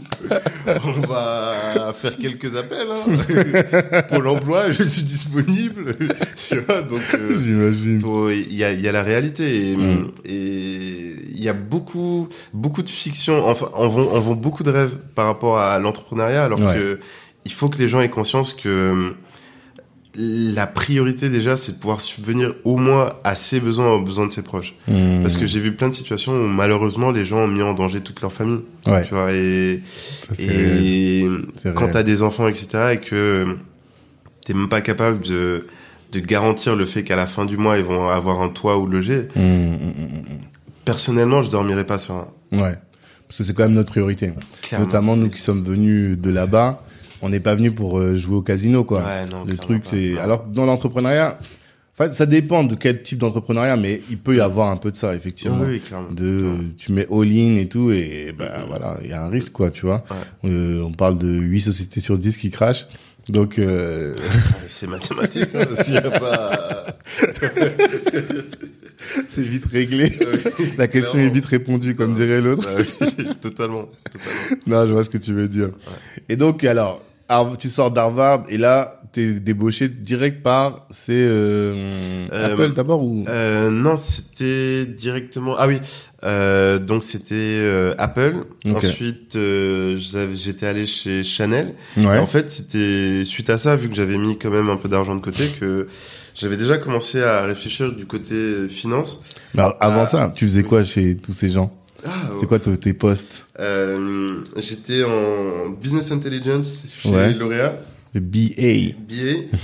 Speaker 2: on va faire quelques appels. Hein. Pour l'emploi, je suis disponible. donc,
Speaker 1: euh, j'imagine.
Speaker 2: Il y a, y a la réalité et mm. il y a beaucoup, beaucoup de fiction. Enfin, on vend, on vend beaucoup de rêves par rapport à l'entrepreneuriat, alors que il faut que les gens aient conscience que la priorité déjà, c'est de pouvoir subvenir au moins à ses besoins, aux besoins de ses proches. Hmm. Parce que j'ai vu plein de situations où malheureusement les gens ont mis en danger toute leur famille.
Speaker 1: Ouais.
Speaker 2: Tu vois, et, et quand t'as des enfants, etc., et que t'es même pas capable de de garantir le fait qu'à la fin du mois ils vont avoir un toit ou loger. Mmh, mmh, mmh, Personnellement, je dormirais pas sur un.
Speaker 1: Ouais, parce que c'est quand même notre priorité. Notamment nous qui sommes venus de là-bas, on n'est pas venus pour euh, jouer au casino quoi. Ouais, non, le truc c'est alors dans l'entrepreneuriat, Enfin, ça dépend de quel type d'entrepreneuriat, mais il peut y avoir un peu de ça, effectivement. Oui, clairement. De, tu mets all-in et tout, et ben voilà, il y a un risque, quoi, tu vois. Euh, on parle de 8 sociétés sur 10 qui crachent. Donc, euh...
Speaker 2: c'est mathématique, hein, y a pas...
Speaker 1: c'est vite réglé. La question est vite répondue, comme dirait l'autre.
Speaker 2: totalement, totalement.
Speaker 1: Non, je vois ce que tu veux dire. Et donc, alors, tu sors d'Harvard et là, t'es débauché direct par c'est euh, euh, Apple d'abord ou?
Speaker 2: euh, Non, c'était directement. Ah oui, euh, donc c'était euh, Apple. Ensuite, j'étais allé chez Chanel. Ouais. en fait, c'était suite à ça, vu que j'avais mis quand même un peu d'argent de côté, que j'avais déjà commencé à réfléchir du côté finance.
Speaker 1: Alors, avant ah. ça, tu faisais quoi chez tous ces gens? Ah, c'est quoi tes postes?
Speaker 2: J'étais en business intelligence chez L'Oréal.
Speaker 1: Le BA.
Speaker 2: BA.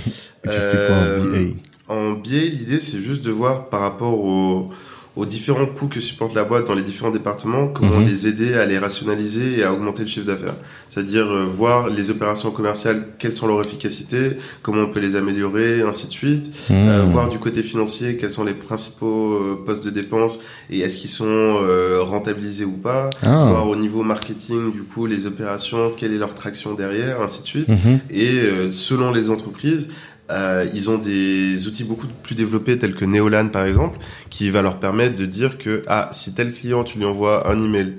Speaker 1: tu fais quoi en BA euh,
Speaker 2: En BA, l'idée, c'est juste de voir par rapport aux, aux différents coûts que supporte la boîte dans les différents départements, comment mhm. les aider à les rationaliser et à augmenter le chiffre d'affaires. C'est-à-dire euh, voir les opérations commerciales, quelles sont leurs efficacités, comment on peut les améliorer, ainsi de suite. Mhm. Euh, voir du côté financier, quels sont les principaux postes de dépenses et est-ce qu'ils sont rentabilisés ou pas. Ah. Voir au niveau marketing, du coup, les opérations, quelle est leur traction derrière, ainsi de suite. Mhm. Et selon les entreprises, euh, ils ont des outils beaucoup plus développés tels que Neolan par exemple, qui va leur permettre de dire que ah si tel client tu lui envoies un email,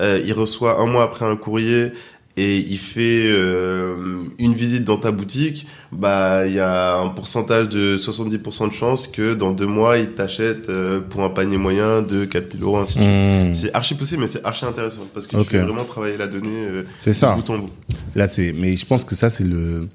Speaker 2: euh, il reçoit un mois après un courrier et il fait euh, une visite dans ta boutique, bah il y a un pourcentage de 70% de chance que dans deux mois il t'achète euh, pour un panier moyen de 4000 euros ainsi de suite. Hmm. C'est archi poussé mais c'est archi intéressant parce que tu fais vraiment travailler la donnée euh,
Speaker 1: c'est ça. bout en bout. Là c'est mais je pense que ça c'est le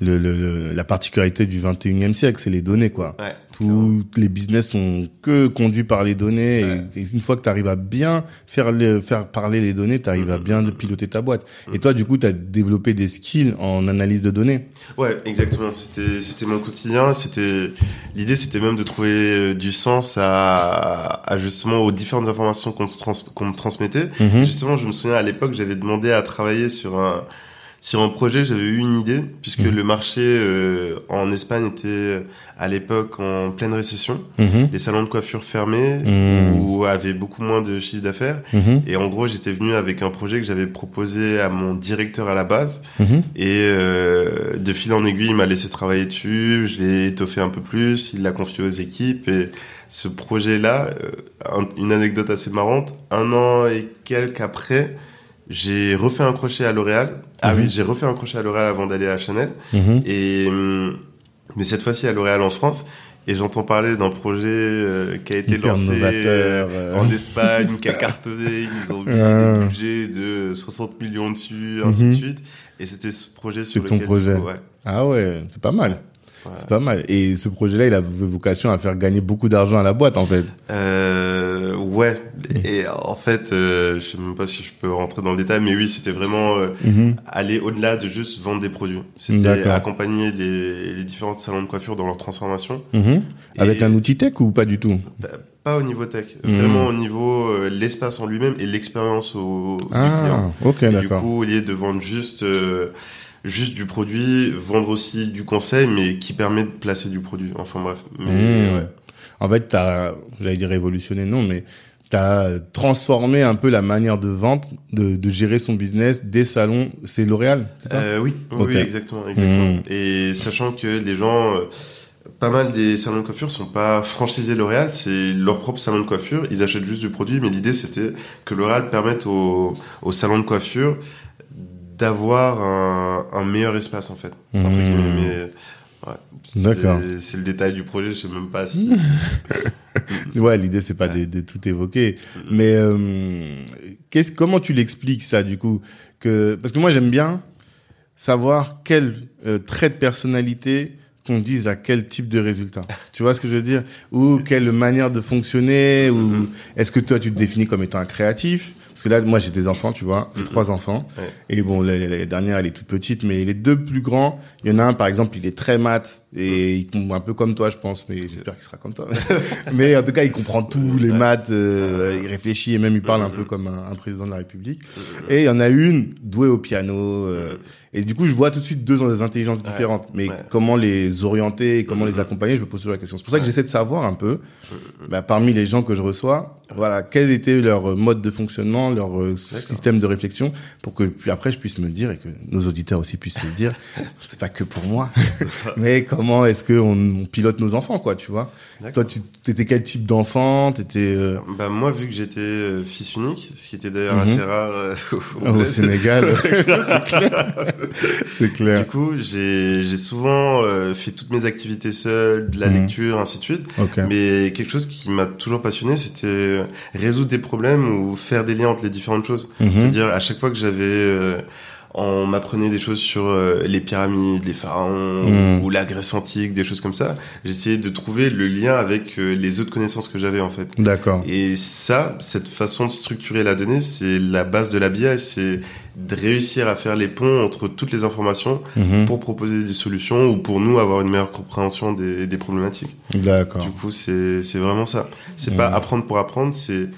Speaker 1: le, le, la particularité du 21e siècle, c'est les données, quoi. Ouais, Tous les business sont que conduits par les données. Et, une fois que tu arrives à bien faire, faire parler les données, tu arrives à bien de piloter ta boîte. Et toi, du coup, tu as développé des skills en analyse de données.
Speaker 2: Ouais, exactement. C'était, c'était mon quotidien. C'était, l'idée, c'était même de trouver euh, du sens à, à justement aux différentes informations qu'on, qu'on me transmettait. Mhm. Justement, je me souviens à l'époque, j'avais demandé à travailler sur un, sur un projet, j'avais eu une idée, puisque mhm. le marché euh, en Espagne était euh, à l'époque en pleine récession, mhm. les salons de coiffure fermés mhm. ou avaient beaucoup moins de chiffre d'affaires. Et en gros, j'étais venu avec un projet que j'avais proposé à mon directeur à la base. Et euh, de fil en aiguille, il m'a laissé travailler dessus. Je l'ai étoffé un peu plus. Il l'a confié aux équipes. Et ce projet-là, une anecdote assez marrante, un an et quelques après, j'ai refait un crochet à L'Oréal. Ah oui, mhm. j'ai refait un crochet à L'Oréal avant d'aller à Chanel. Mhm. Et hum, mais cette fois-ci à L'Oréal en France. Et j'entends parler d'un projet euh, qui a été lancé euh, en Espagne, qui a cartonné. Ils ont mis un ah. budget de 60 millions dessus, ainsi de mhm. suite. Et c'était ce projet sur lequel...
Speaker 1: ton projet. ouais. Ah ouais, c'est pas mal. C'est pas mal. Et ce projet-là, il a vocation à faire gagner beaucoup d'argent à la boîte, en fait.
Speaker 2: Euh, ouais. Et en fait, euh, je sais même pas si je peux rentrer dans le détail, mais oui, c'était vraiment euh, mhm. aller au-delà de juste vendre des produits. C'était accompagner les, les différents salons de coiffure dans leur transformation.
Speaker 1: Mhm. Avec un outil tech ou pas du tout?
Speaker 2: Bah, Pas au niveau tech. Mhm. Vraiment au niveau euh, l'espace en lui-même et l'expérience au, ah, du client.
Speaker 1: Ok, d'accord. Du
Speaker 2: coup, au lieu de vendre juste juste du produit, vendre aussi du conseil, mais qui permet de placer du produit. Enfin bref. Mais, ouais.
Speaker 1: En fait, t'as, j'allais dire révolutionné, non, mais t'as transformé un peu la manière de vente, de, de gérer son business des salons. C'est L'Oréal, c'est ça?
Speaker 2: Euh, Oui, oui, exactement, exactement. Mmh. Et sachant que les gens, euh, pas mal des salons de coiffure sont pas franchisés L'Oréal, c'est leur propre salon de coiffure. Ils achètent juste du produit, mais l'idée c'était que L'Oréal permette aux, aux salons de coiffure d'avoir un, un, meilleur espace en fait. Mmh. Mais D'accord. C'est le détail du projet, je sais même pas si.
Speaker 1: ouais, l'idée c'est pas de, de, tout évoquer, mais euh, qu'est-ce, comment tu l'expliques ça du coup que parce que moi j'aime bien savoir quel euh, trait de personnalité conduisent à quel type de résultat. Tu vois ce que je veux dire? Ou quelle manière de fonctionner Ou mmh. est-ce que toi tu te définis comme étant un créatif? Parce que là, moi, j'ai des enfants, tu vois, j'ai trois enfants. Et bon, la, dernière, elle est toute petite, mais les deux plus grands, il y en a un, par exemple, il est très mat. Et il comprend un peu comme toi, je pense, mais j'espère qu'il sera comme toi. mais en tout cas, il comprend tous les maths, euh, il réfléchit et même il parle un peu comme un, président de la République. Et il y en a une douée au piano. Euh, et du coup, je vois tout de suite deux intelligences différentes. mais comment les orienter, comment les accompagner, je me pose toujours la question. C'est pour ça que j'essaie de savoir un peu, bah, parmi les gens que je reçois, voilà, quel était leur mode de fonctionnement, leur euh, système de réflexion, pour que puis après je puisse me dire et que nos auditeurs aussi puissent se dire, c'est pas que pour moi, mais comment est-ce que on, pilote nos enfants, quoi, tu vois? Toi, tu étais quel type d'enfant? T'étais euh...
Speaker 2: Bah moi, vu que j'étais euh, fils unique, ce qui était d'ailleurs assez mhm. rare euh,
Speaker 1: au, au Sénégal, c'est clair. C'est clair.
Speaker 2: Du coup, j'ai souvent euh, fait toutes mes activités seul, de la mhm. lecture, ainsi de suite. Mais quelque chose qui m'a toujours passionné, c'était résoudre des problèmes ou faire des liens entre les différentes choses. Mhm. C'est-à-dire à chaque fois que j'avais euh, on m'apprenait des choses sur euh, les pyramides, les pharaons ou la Grèce antique, des choses comme ça. J'essayais de trouver le lien avec les autres connaissances que j'avais en fait.
Speaker 1: D'accord.
Speaker 2: Et ça, cette façon de structurer la donnée, c'est la base de la BI. C'est de réussir à faire les ponts entre toutes les informations mhm. pour proposer des solutions ou pour nous avoir une meilleure compréhension des, des problématiques.
Speaker 1: D'accord.
Speaker 2: Du coup, c'est c'est vraiment ça. C'est pas mhm. apprendre pour apprendre, c'est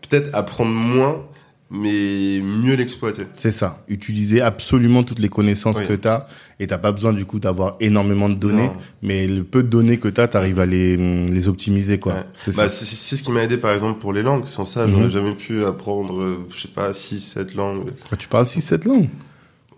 Speaker 2: peut-être apprendre moins mais mieux l'exploiter.
Speaker 1: C'est ça. Utiliser absolument toutes les connaissances que tu as et t'as pas besoin du coup d'avoir énormément de données, mais le peu de données que tu as, tu arrives à les, les optimiser quoi.
Speaker 2: C'est bah, ce qui m'a aidé par exemple pour les langues. Sans ça, j'aurais mhm. jamais pu apprendre, euh, je sais pas, 6 7 langues.
Speaker 1: tu parles 6 7 langues?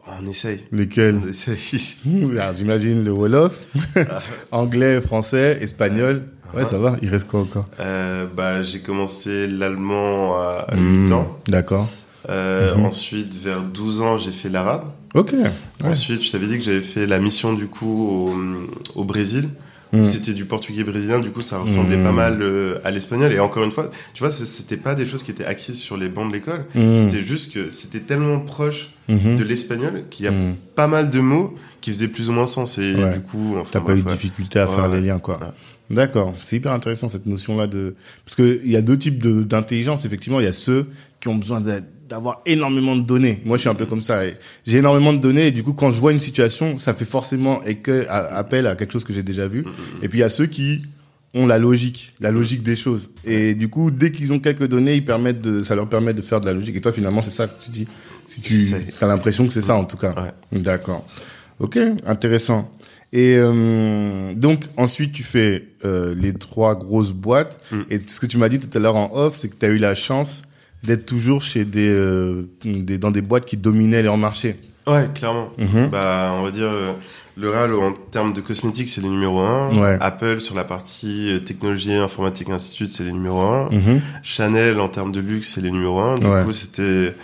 Speaker 2: On essaye.
Speaker 1: Lesquelles
Speaker 2: On essaye.
Speaker 1: J'imagine le Wolof, anglais, français, espagnol. Ouais, ça va. Il reste quoi encore?
Speaker 2: Euh, Bah, j'ai commencé l'allemand à 8 hmm, ans.
Speaker 1: D'accord.
Speaker 2: Euh, mhm. Ensuite, vers 12 ans, j'ai fait l'arabe.
Speaker 1: Ok.
Speaker 2: Ensuite, je t'avais dit que j'avais fait la mission du coup au, au Brésil. Hmm. C'était du portugais brésilien, du coup ça ressemblait pas hmm. mal euh, à l'espagnol. Et encore une fois, tu vois, c'était pas des choses qui étaient acquises sur les bancs de l'école. C'était juste que c'était tellement proche de l'espagnol qu'il y a pas mal de mots qui faisaient plus ou moins sens. Et du coup,
Speaker 1: enfin, t'as pas eu de difficulté à faire les liens, quoi. D'accord, c'est hyper intéressant cette notion-là de parce que il y a deux types d'intelligence. Effectivement, il y a ceux qui ont besoin d'avoir énormément de données. Moi, je suis un peu comme ça. J'ai énormément de données et du coup, quand je vois une situation, ça fait forcément et que appel à quelque chose que j'ai déjà vu. Et puis il y a ceux qui ont la logique, la logique des choses. Et du coup, dès qu'ils ont quelques données, ils permettent de, ça leur permet de faire de la logique. Et toi, finalement, c'est ça que tu dis? Si tu as l'impression que c'est ça, en tout cas. D'accord. Ok, intéressant. Et euh, donc ensuite tu fais euh, les trois grosses boîtes. Mm. Et ce que tu m'as dit tout à l'heure en off, c'est que tu as eu la chance d'être toujours chez des, euh, des, dans des boîtes qui dominaient leur marché.
Speaker 2: Ouais, clairement. Mm-hmm. Bah on va dire euh, le RAL en termes de cosmétiques c'est le numéro un. Ouais. Apple sur la partie euh, technologie informatique institut c'est le numéro un. Mm-hmm. Chanel en termes de luxe c'est le numéro un. Du coup c'était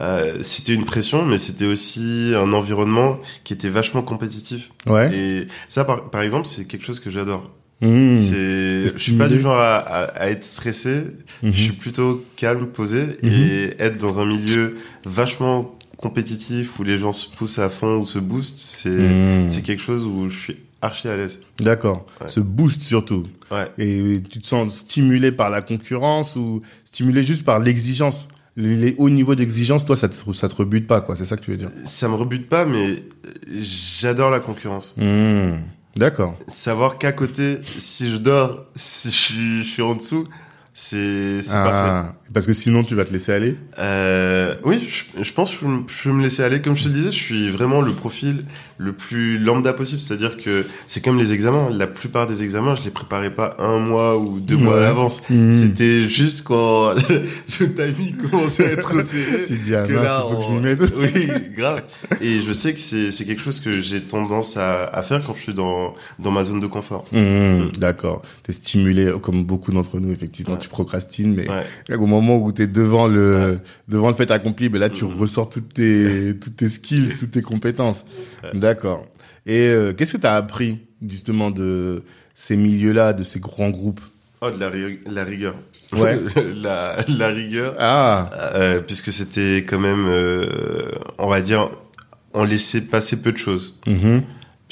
Speaker 2: euh, c'était une pression, mais c'était aussi un environnement qui était vachement compétitif.
Speaker 1: Ouais.
Speaker 2: Et ça, par, par exemple, c'est quelque chose que j'adore. Mmh. C'est, je suis pas du genre à, à, être stressé. Mmh. Je suis plutôt calme, posé, mmh. et être dans un milieu vachement compétitif où les gens se poussent à fond ou se boostent, c'est mmh. c'est quelque chose où je suis archi à l'aise.
Speaker 1: D'accord. Se booste surtout.
Speaker 2: Ouais.
Speaker 1: Et tu te sens stimulé par la concurrence ou stimulé juste par l'exigence? Les hauts niveaux d'exigence, toi, ça te, ça te rebute pas, quoi. C'est ça que tu veux dire?
Speaker 2: Ça me rebute pas, mais j'adore la concurrence.
Speaker 1: Mmh. D'accord.
Speaker 2: Savoir qu'à côté, si je dors, si je suis en dessous, c'est ah, parfait.
Speaker 1: Parce que sinon, tu vas te laisser aller
Speaker 2: euh, Oui, je, je pense que je, vais me laisser aller. Comme je te le disais, je suis vraiment le profil le plus lambda possible. C'est-à-dire que c'est comme les examens. La plupart des examens, je les préparais pas un mois ou deux mois à l'avance. Hmm. C'était juste quand le timing commençait à être serré.
Speaker 1: tu dis, ah que là, faut que je mette.
Speaker 2: oui, grave. Et je sais que c'est quelque chose que j'ai tendance à, à, faire quand je suis dans, dans ma zone de confort.
Speaker 1: Hmm. D'accord. T'es stimulé, comme beaucoup d'entre nous, effectivement. Tu procrastines, mais au moment où tu es devant le, devant le fait accompli, ben là, tu ressors toutes tes, toutes tes skills, toutes tes compétences. D'accord. Et euh, qu'est-ce que tu as appris justement de ces milieux-là, de ces grands groupes?
Speaker 2: Oh, de la, la rigueur.
Speaker 1: Ouais.
Speaker 2: la, la rigueur.
Speaker 1: Ah.
Speaker 2: Euh, puisque c'était quand même, euh, on va dire, on laissait passer peu de choses. Mm-hmm.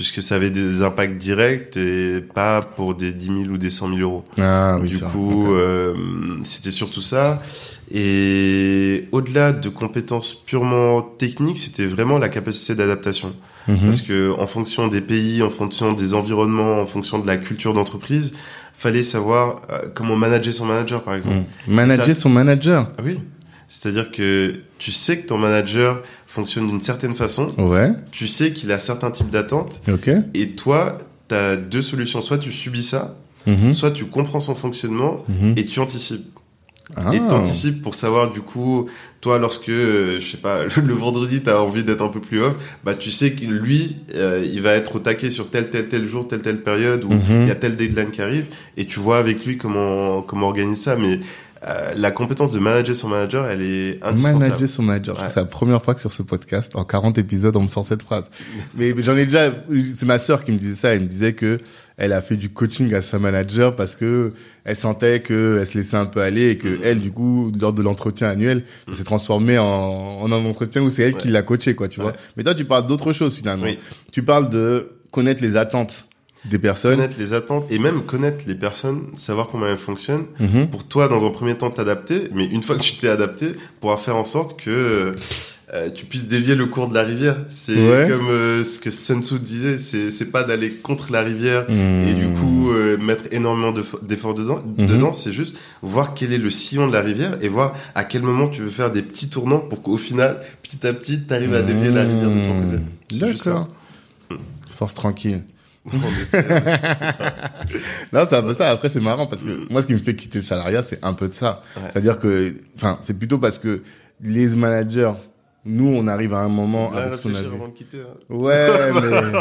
Speaker 2: Puisque ça avait des impacts directs et pas pour des 10 000 ou des 100 000 euros.
Speaker 1: Ah, oui,
Speaker 2: du coup, euh, c'était surtout ça. Et au-delà de compétences purement techniques, c'était vraiment la capacité d'adaptation. Mhm. Parce que en fonction des pays, en fonction des environnements, en fonction de la culture d'entreprise, fallait savoir euh, comment manager son manager, par exemple.
Speaker 1: Mhm. Manager son manager.
Speaker 2: Oui. C'est-à-dire que tu sais que ton manager fonctionne d'une certaine façon.
Speaker 1: Ouais.
Speaker 2: Tu sais qu'il a certains types d'attentes. Et toi, tu as deux solutions. Soit tu subis ça,
Speaker 1: Mhm.
Speaker 2: soit tu comprends son fonctionnement
Speaker 1: Mhm.
Speaker 2: et tu anticipes.
Speaker 1: Ah.
Speaker 2: Et t'anticipes pour savoir du coup, toi lorsque, euh, je sais pas, le, le vendredi t'as envie d'être un peu plus off, bah tu sais que lui, euh, il va être au taquet sur tel tel tel jour, telle telle période où il
Speaker 1: Mhm.
Speaker 2: y a tel deadline qui arrive et tu vois avec lui comment comment organiser ça. Mais euh, la compétence de manager son manager, elle est indispensable.
Speaker 1: Manager son manager.
Speaker 2: Ouais.
Speaker 1: C'est la première fois que sur ce podcast, en 40 épisodes, on me sort cette phrase. Mais j'en ai déjà, c'est ma sœur qui me disait ça. Elle me disait que elle a fait du coaching à sa manager parce que elle sentait que elle se laissait un peu aller et que
Speaker 2: Mhm.
Speaker 1: elle, du coup, lors de l'entretien annuel, ça s'est transformé en, en un entretien où c'est elle qui l'a coaché, quoi, tu vois. Mais toi, tu parles d'autre chose, finalement.
Speaker 2: Oui.
Speaker 1: Tu parles de connaître les attentes des personnes.
Speaker 2: Connaître les attentes et même connaître les personnes, savoir comment elles fonctionnent.
Speaker 1: Mhm.
Speaker 2: pour toi, dans un premier temps, t'adapter, mais une fois que tu t'es adapté, pouvoir faire en sorte que euh, tu puisses dévier le cours de la rivière. C'est
Speaker 1: Ouais.
Speaker 2: comme euh, ce que Sun Tzu disait, c'est pas d'aller contre la rivière
Speaker 1: Mhm.
Speaker 2: et du coup euh, mettre énormément de- d'efforts dedans.
Speaker 1: Mhm.
Speaker 2: Dedans, c'est juste voir quel est le sillon de la rivière et voir à quel moment tu veux faire des petits tournants pour qu'au final, petit à petit, t'arrives à dévier la rivière de ton côté.
Speaker 1: D'accord.
Speaker 2: ça.
Speaker 1: Force tranquille.
Speaker 2: On essaie, on essaie.
Speaker 1: Non, c'est un peu ça. Après, c'est marrant parce que moi, ce qui me fait quitter le salariat, c'est un peu de ça.
Speaker 2: Ouais.
Speaker 1: C'est-à-dire que, enfin, c'est plutôt parce que les managers, nous, on arrive à un moment avec ce qu'on a vu.
Speaker 2: avant de quitter. hein.
Speaker 1: Ouais, mais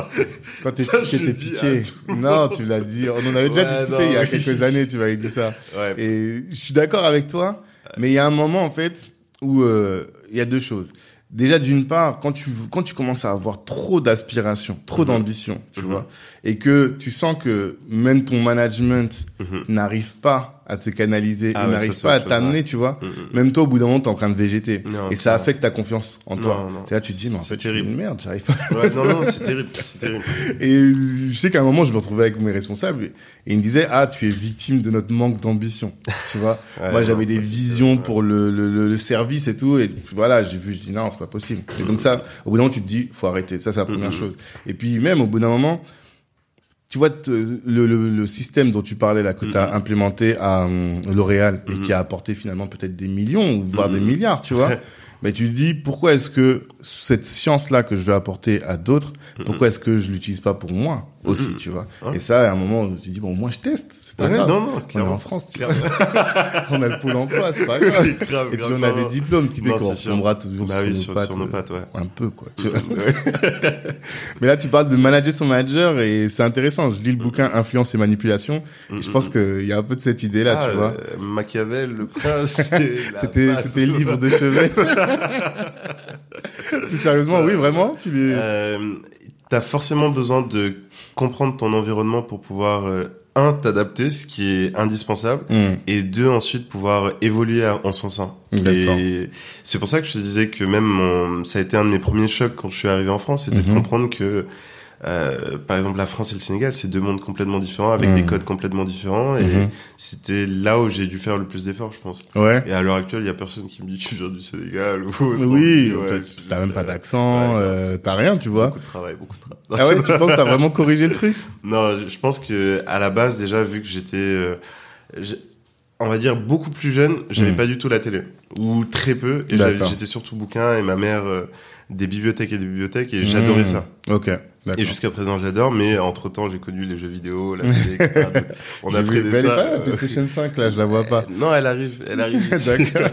Speaker 1: quand t'es piqué, t'es piqué. Non, tu l'as dit. On en avait déjà
Speaker 2: Ouais,
Speaker 1: discuté
Speaker 2: non,
Speaker 1: il y a
Speaker 2: oui.
Speaker 1: quelques années, tu m'avais dit ça.
Speaker 2: Ouais.
Speaker 1: Et je suis d'accord avec toi, mais il y a un moment, en fait, où euh, il y a deux choses. Déjà, d'une part, quand tu, quand tu commences à avoir trop d'aspiration, trop
Speaker 2: Mhm.
Speaker 1: d'ambition, tu
Speaker 2: Mhm.
Speaker 1: vois, et que tu sens que même ton management
Speaker 2: Mhm.
Speaker 1: n'arrive pas à te canaliser,
Speaker 2: Ah
Speaker 1: il
Speaker 2: ouais,
Speaker 1: n'arrive
Speaker 2: ça, c'est
Speaker 1: pas à t'amener, tu vois,
Speaker 2: Mhm.
Speaker 1: même toi, au bout d'un moment, t'es en train de végéter.
Speaker 2: Non,
Speaker 1: et ça affecte ta confiance en toi.
Speaker 2: Non, non.
Speaker 1: Et là, tu te dis, mais en
Speaker 2: C'est
Speaker 1: fait,
Speaker 2: terrible.
Speaker 1: une merde, j'arrive pas.
Speaker 2: Ouais, non, non, c'est terrible, c'est terrible.
Speaker 1: Et je sais qu'à un moment, je me retrouvais avec mes responsables et ils me disaient, ah, tu es victime de notre manque d'ambition. Tu vois?
Speaker 2: Ouais,
Speaker 1: Moi,
Speaker 2: non,
Speaker 1: j'avais des visions pour le, le, le, le service et tout. Et voilà, j'ai vu, je dis, non, c'est pas possible. Et donc ça, au bout d'un moment, tu te dis, faut arrêter. Ça, c'est la première chose. Et puis, même, au bout d'un moment, tu vois, te- le, le, le système dont tu parlais là, que tu as
Speaker 2: Mhm.
Speaker 1: implémenté à hum, L'Oréal et qui a apporté finalement peut-être des millions, voire des
Speaker 2: Mhm.
Speaker 1: milliards, tu vois. Mais tu te dis, pourquoi est-ce que cette science-là que je vais apporter à d'autres, pourquoi est-ce que je l'utilise pas pour moi aussi, tu vois. Et ça, à un moment, tu te dis, bon, moi, je teste, pas
Speaker 2: Ouais,
Speaker 1: grave.
Speaker 2: non, non,
Speaker 1: on est en France, tu vois. on a le pôle emploi, c'est pas grave.
Speaker 2: Grave,
Speaker 1: Et puis on a des diplômes qui fait qu'on tombera toujours
Speaker 2: Bah
Speaker 1: sur,
Speaker 2: oui,
Speaker 1: nos
Speaker 2: sur,
Speaker 1: pattes,
Speaker 2: sur nos pattes, ouais.
Speaker 1: un peu, quoi. Mais là, tu parles de manager son manager et c'est intéressant. Je lis le bouquin Influence et manipulation et je pense qu'il y a un peu de cette idée-là,
Speaker 2: Ah,
Speaker 1: tu vois.
Speaker 2: euh, Machiavel, le prince.
Speaker 1: c'était le livre de chevet. Plus sérieusement, oui, vraiment, tu les...
Speaker 2: Euh, T'as forcément besoin de comprendre ton environnement pour pouvoir, euh, un, t'adapter, ce qui est indispensable,
Speaker 1: Hmm.
Speaker 2: et deux, ensuite pouvoir évoluer à- en son sein. Et c'est pour ça que je te disais que même mon- ça a été un de mes premiers chocs quand je suis arrivé en France, c'était de comprendre que, euh, par exemple, la France et le Sénégal, c'est deux mondes complètement différents, avec des codes complètement différents, et
Speaker 1: Mhm.
Speaker 2: c'était là où j'ai dû faire le plus d'efforts, je pense.
Speaker 1: Ouais.
Speaker 2: Et à l'heure actuelle, il y a personne qui me dit tu viens du Sénégal ou autre.
Speaker 1: Oui,
Speaker 2: ouais,
Speaker 1: t'as- même pas d'accent,
Speaker 2: Ouais,
Speaker 1: euh, t'as rien, tu vois.
Speaker 2: Beaucoup de travail, beaucoup de travail.
Speaker 1: Ah ouais, tu penses que t'as vraiment corrigé le truc?
Speaker 2: Non, je je pense que à la base déjà vu que j'étais euh, on va dire beaucoup plus jeune, j'avais
Speaker 1: Mm.
Speaker 2: pas du tout la télé ou très peu et j'étais surtout bouquin et ma mère euh, des bibliothèques et des bibliothèques et j'adorais
Speaker 1: Hmm.
Speaker 2: ça.
Speaker 1: Ok.
Speaker 2: Et jusqu'à présent j'adore mais entre-temps j'ai connu les jeux vidéo, la télé etc. On a pris des ça.
Speaker 1: pas là,
Speaker 2: euh,
Speaker 1: PlayStation 5, là, je la vois pas.
Speaker 2: Non, elle arrive, elle arrive. ici.
Speaker 1: D'accord.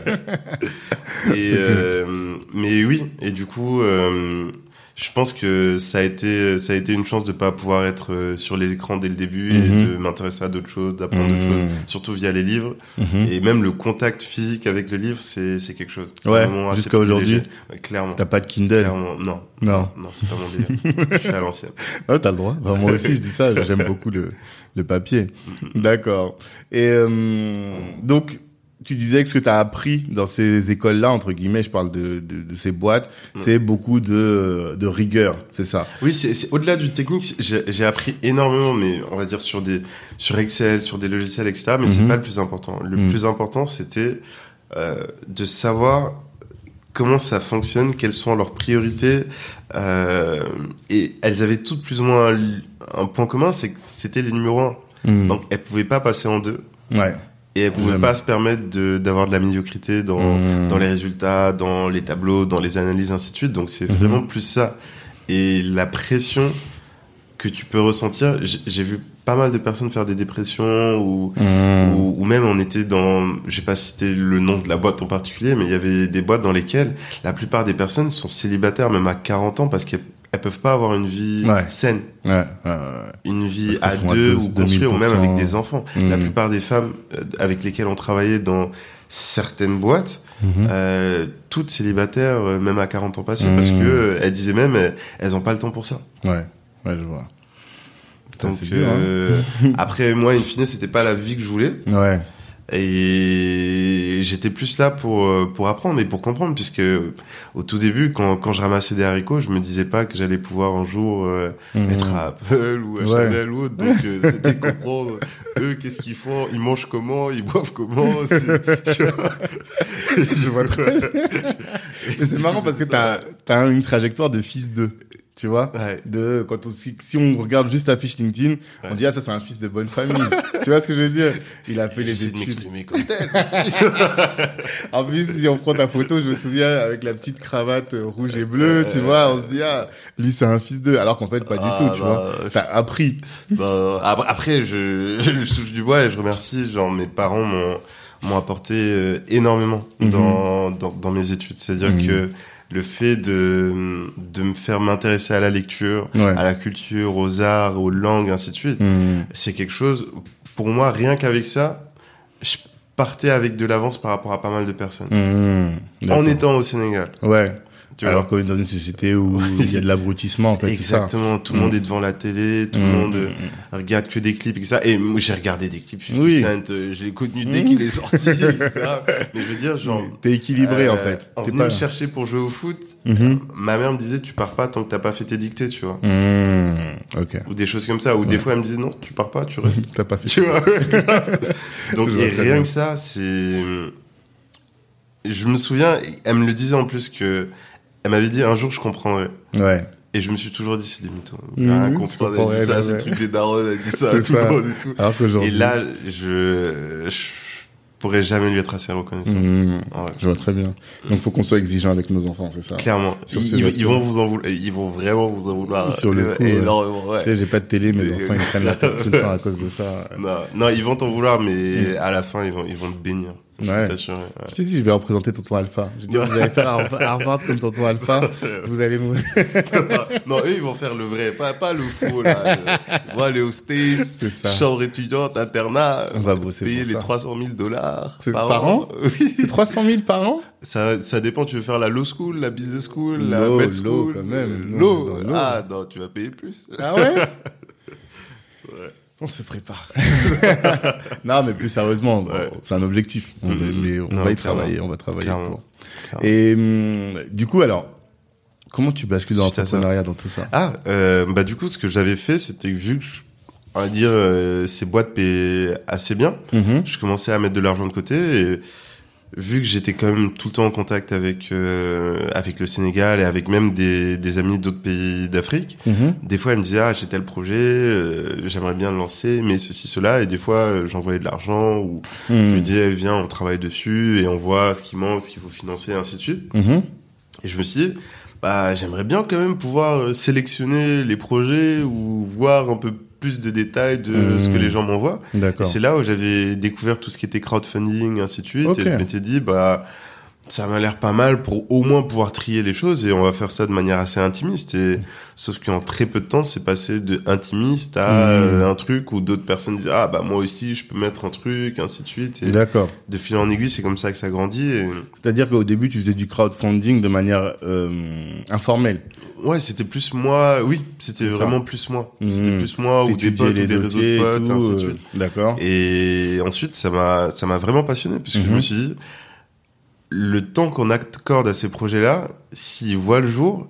Speaker 2: Et euh, mais oui, et du coup, euh, je pense que ça a été ça a été une chance de pas pouvoir être euh, sur les écrans dès le début
Speaker 1: Mhm.
Speaker 2: et de m'intéresser à d'autres choses, d'apprendre d'autres
Speaker 1: Mhm.
Speaker 2: choses, surtout via les livres.
Speaker 1: Mhm.
Speaker 2: Et même le contact physique avec le livre, c'est c'est quelque chose.
Speaker 1: Ouais, jusqu'à aujourd'hui.
Speaker 2: clairement.
Speaker 1: T'as pas de Kindle
Speaker 2: Clairement, non.
Speaker 1: Non.
Speaker 2: Non, c'est pas mon délire. je suis à l'ancienne.
Speaker 1: Ah, t'as le droit. Enfin, moi aussi, je dis ça. J'aime beaucoup le, le papier. D'accord. Et euh, donc, tu disais que ce que tu as appris dans ces écoles-là, entre guillemets, je parle de, de, de ces boîtes, c'est beaucoup de, de rigueur, c'est ça?
Speaker 2: Oui, c'est au-delà du technique, j'ai appris énormément, mais on va dire sur des sur Excel, sur des logiciels, etc. Mais c'est
Speaker 1: Mhm.
Speaker 2: pas le plus important. Le
Speaker 1: Mhm.
Speaker 2: plus important, c'était euh, de savoir comment ça fonctionne, quelles sont leurs priorités. Euh, et elles avaient toutes plus ou moins un, point commun, c'est que c'était les numéros 1. Hmm. Donc elles pouvaient pas passer en deux.
Speaker 1: Ouais.
Speaker 2: Et elles pouvaient pas se permettre d'avoir de, la médiocrité dans, hmm. dans les résultats, dans les tableaux, dans les analyses, ainsi de suite. Donc c'est hmm. vraiment plus ça. Et la pression que tu peux ressentir, j'ai vu pas mal de personnes faire des dépressions ou, hmm. ou, même on était dans, j'ai pas cité le nom de la boîte en particulier, mais il y avait des boîtes dans lesquelles la plupart des personnes sont célibataires même à 40 ans parce qu'elles elles peuvent pas avoir une vie saine,
Speaker 1: ouais,
Speaker 2: une vie à deux ou construire ou même avec des enfants. La hmm. plupart des femmes euh, avec lesquelles on travaillait dans certaines boîtes, hmm. euh, toutes célibataires, euh, même à 40 ans passés, parce que elles disaient même, elles, ont pas le temps pour ça.
Speaker 1: Ouais, ouais, je vois.
Speaker 2: Donc euh, hein. après moi, in fine, c'était pas la vie que je voulais.
Speaker 1: Ouais.
Speaker 2: Et j'étais plus là pour euh, pour apprendre et pour comprendre, puisque au tout début, quand quand je ramassais des haricots, je me disais pas que j'allais pouvoir un jour euh, mhm. être à Apple ou à Chanel ou autre. Donc c'était comprendre eux qu'est-ce qu'ils font, ils mangent comment, ils boivent comment.
Speaker 1: je vois c'est marrant parce que t'as as une trajectoire de fils d'eux tu vois de quand on, si on regarde juste la fiche LinkedIn on dit ah ça c'est un fils de bonne famille. Tu vois ce que je veux dire? Il a fait les études.
Speaker 2: de comme tel
Speaker 1: en plus si on prend ta photo je me souviens avec la petite cravate rouge et bleue tu vois on se dit ah lui c'est un fils de alors qu'en fait pas du ah, tout tu vois. bah, t'as appris.
Speaker 2: Bah, après je, je touche du bois et je remercie genre mes parents m'ont m'ont apporté euh, énormément mhm. dans, dans, dans mes études. C'est à dire mhm. que le fait de, de me faire m'intéresser à la lecture, à la culture, aux arts, aux langues, ainsi de suite, mmh. c'est quelque chose, pour moi, rien qu'avec ça, je partais avec de l'avance par rapport à pas mal de personnes. Mmh. en étant au Sénégal.
Speaker 1: Ouais. Alors qu'on est dans une société où il y a de l'abrutissement, en fait.
Speaker 2: Exactement. Tout le monde mm. est devant la télé, tout le mm, monde mm, regarde que des clips et ça. Et moi, j'ai regardé des clips.
Speaker 1: Oui.
Speaker 2: Euh, je l'ai connu dès qu'il est sorti, etc. Mais je veux dire, genre.
Speaker 1: T'es équilibré, en euh, fait.
Speaker 2: En venant me chercher pour jouer au foot, mm-hmm. ma mère me disait, tu pars pas tant que t'as pas fait tes dictées, tu vois.
Speaker 1: ok.
Speaker 2: Ou des choses comme ça. Ou des fois, elle me disait, non, tu pars pas, tu restes.
Speaker 1: t'as pas fait.
Speaker 2: Tu vois. Donc, et rien que ça, c'est, je me souviens, elle me le disait en plus que elle m'avait dit un jour je comprendrai.
Speaker 1: Ouais.
Speaker 2: Et je me suis toujours dit c'est des mythos. Mmh, rien comprendre. Elle dit ça, c'est le truc des darons, elle dit ça à tout le monde et tout.
Speaker 1: Alors
Speaker 2: et là, je, je pourrais jamais lui être assez reconnaissant.
Speaker 1: Mmh, Je vois très bien. Donc faut qu'on soit exigeant avec nos enfants, c'est ça.
Speaker 2: Clairement. ils, vont vous en vouloir, ils vont vraiment vous en vouloir.
Speaker 1: Sur le coup,
Speaker 2: énormément. Ouais.
Speaker 1: j'ai pas de télé, mes enfants ils prennent la tête tout le temps à cause de ça.
Speaker 2: Non, non, ils vont t'en vouloir, mais mmh. à la fin ils vont, ils vont te bénir.
Speaker 1: Ouais. Je t'ai dit, je vais représenter Tonton Alpha. J'ai dit, vous allez faire Harvard comme Tonton Alpha. Vous allez vous...
Speaker 2: non, eux, ils vont faire le vrai, pas, pas le faux, là. Ils vont aller au States, chambre étudiante, internat.
Speaker 1: On va bosser
Speaker 2: Payer les 300 000 dollars
Speaker 1: par, par, an. Oui. C'est 300 000 par an?
Speaker 2: Ça, ça dépend, tu veux faire la law school, la business school, la med school.
Speaker 1: Low, quand même.
Speaker 2: Low. Ah, non, tu vas payer plus.
Speaker 1: Ah ouais? ouais. On se prépare. non, mais plus sérieusement, c'est un objectif. On, mm-hmm. mais on va y travailler, on va travailler pour. Et hum, du coup, alors, comment tu bascules dans l'entrepreneuriat dans tout ça?
Speaker 2: Ah, euh, bah du coup, ce que j'avais fait, c'était vu que on va dire euh, ces boîtes payaient assez bien, mm-hmm. je commençais à mettre de l'argent de côté et vu que j'étais quand même tout le temps en contact avec euh, avec le Sénégal et avec même des, des amis d'autres pays d'Afrique, mhm. des fois elle me disait ah j'ai tel projet, euh, j'aimerais bien le lancer, mais ceci cela, et des fois euh, j'envoyais de l'argent ou je lui mhm. disais viens on travaille dessus et on voit ce qui manque, ce qu'il faut financer, et ainsi de suite.
Speaker 1: Mhm.
Speaker 2: Et je me suis dit bah j'aimerais bien quand même pouvoir sélectionner les projets ou voir un peu plus de détails de ce que les hmm. gens m'envoient. Et c'est là où j'avais découvert tout ce qui était crowdfunding, ainsi de suite. Et je m'étais dit, bah, ça m'a l'air pas mal pour au moins pouvoir trier les choses et on va faire ça de manière assez intimiste et sauf qu'en très peu de temps c'est passé de intimiste à hmm. euh, un truc où d'autres personnes disent ah bah moi aussi je peux mettre un truc ainsi de suite et
Speaker 1: d'accord.
Speaker 2: de fil en aiguille c'est comme ça que ça grandit
Speaker 1: c'est à dire qu'au début tu faisais du crowdfunding de manière euh, informelle.
Speaker 2: Ouais c'était plus moi oui c'était vraiment plus moi. C'était hmm. plus moi ou des potes ou des réseaux de potes ainsi de euh, suite.
Speaker 1: d'accord.
Speaker 2: Et ensuite ça m'a ça m'a vraiment passionné puisque je me mhm. suis dit le temps qu'on accorde à ces projets-là, s'ils voient le jour,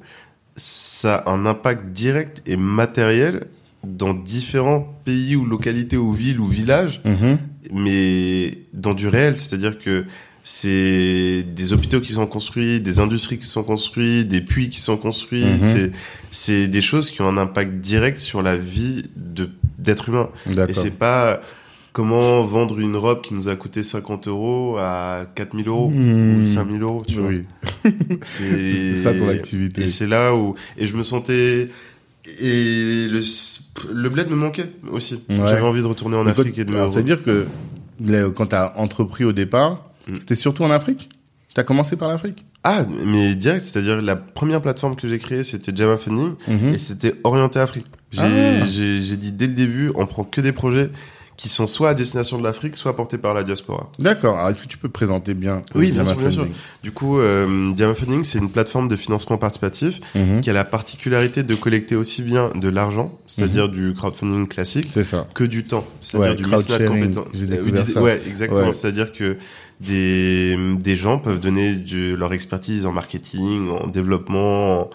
Speaker 2: ça a un impact direct et matériel dans différents pays ou localités ou villes ou villages,
Speaker 1: mhm.
Speaker 2: mais dans du réel. C'est-à-dire que c'est des hôpitaux qui sont construits, des industries qui sont construites, des puits qui sont construits. Mhm. C'est des choses qui ont un impact direct sur la vie de d'être humain. Et c'est pas comment vendre une robe qui nous a coûté 50 euros à 4000 euros ou 5000 hmm. euros, tu vois.
Speaker 1: c'est ça ton activité.
Speaker 2: Et c'est là où, et je me sentais, et le, le bled me manquait aussi. J'avais envie de retourner en Afrique et de me.
Speaker 1: C'est-à-dire que quand tu as entrepris au départ, hmm. c'était surtout en Afrique? Tu as commencé par l'Afrique?
Speaker 2: Ah, mais direct, c'est-à-dire la première plateforme que j'ai créée, c'était Funding, mhm. et c'était orienté Afrique. Ah. J'ai dit dès le début, on prend que des projets qui sont soit à destination de l'Afrique, soit portés par la diaspora.
Speaker 1: D'accord. Alors, est-ce que tu peux présenter bien
Speaker 2: Oui, bien sûr, bien sûr. Du coup, euh, Diamond Funding, c'est une plateforme de financement participatif mhm. qui a la particularité de collecter aussi bien de l'argent, c'est-à-dire mhm. du crowdfunding classique,
Speaker 1: ça.
Speaker 2: que du temps, c'est-à-dire du mécénat compétent.
Speaker 1: Euh,
Speaker 2: ouais, exactement. C'est-à-dire que des, des gens peuvent donner de leur expertise en marketing, en développement, en,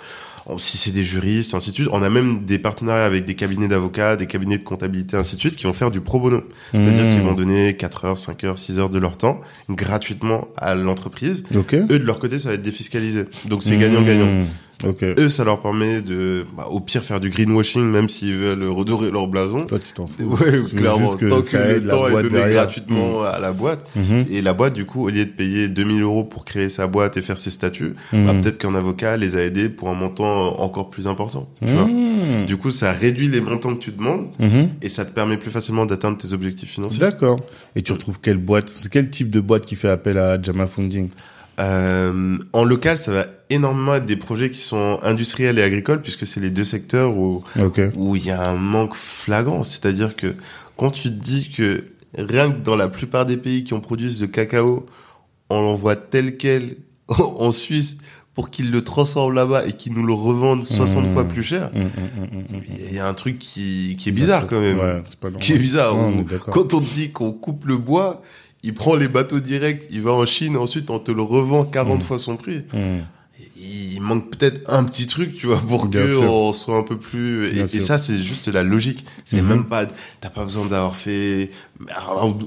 Speaker 2: si c'est des juristes, ainsi de suite. On a même des partenariats avec des cabinets d'avocats, des cabinets de comptabilité, ainsi de suite, qui vont faire du pro bono. C'est-à-dire qu'ils vont donner 4 heures, 5 heures, 6 heures de leur temps gratuitement à l'entreprise. Eux, de leur côté, ça va être défiscalisé. Donc c'est gagnant-gagnant. Mmh. Eux, ça leur permet de, bah, au pire, faire du greenwashing, même s'ils veulent redorer leur blason.
Speaker 1: Toi, tu t'en fous.
Speaker 2: Ouais, clairement. Que tant que le temps est donné gratuitement mmh. à la boîte. Mmh. Et la boîte, du coup, au lieu de payer 2000 euros pour créer sa boîte et faire ses statuts, mmh. bah, peut-être qu'un avocat les a aidés pour un montant encore plus important. Tu vois du coup, ça réduit les montants que tu demandes et ça te permet plus facilement d'atteindre tes objectifs financiers.
Speaker 1: D'accord. Et tu retrouves quelle boîte, quel type de boîte qui fait appel à Jama Funding?
Speaker 2: Euh, en local, ça va énormément être des projets qui sont industriels et agricoles, puisque c'est les deux secteurs où où il y a un manque flagrant. C'est-à-dire que quand tu te dis que rien que dans la plupart des pays qui ont produit le cacao, on l'envoie tel quel en Suisse pour qu'ils le transforment là-bas et qu'ils nous le revendent 60 mmh. fois plus cher, mmh, mmh, il y a un truc qui, qui est bizarre quand même. Ouais, qui est bizarre. quand on te dit qu'on coupe le bois, il prend les bateaux directs, il va en Chine, ensuite on te le revend 40 mm. fois son prix. Mm. Il manque peut-être un petit truc, tu vois, pour que on soit un peu plus. Et, ça, c'est juste la logique. C'est mm-hmm. même pas. T'as pas besoin d'avoir fait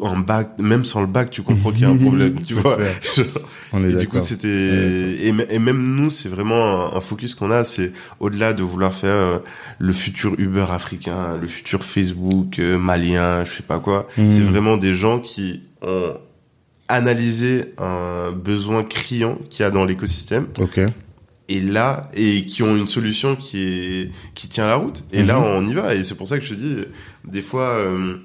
Speaker 2: un bac. Même sans le bac, tu comprends qu'il y a un problème, tu vois. on est et du coup, c'était. Et, même nous, c'est vraiment un, focus qu'on a. C'est au-delà de vouloir faire euh, le futur Uber africain, le futur Facebook euh, malien, je sais pas quoi. Mm. C'est vraiment des gens qui ont analysé un besoin criant qu'il y a dans l'écosystème.
Speaker 1: Ok.
Speaker 2: Et là, et qui ont une solution qui est qui tient la route. Et là, mhm. on y va. Et c'est pour ça que je te dis, des fois, euh,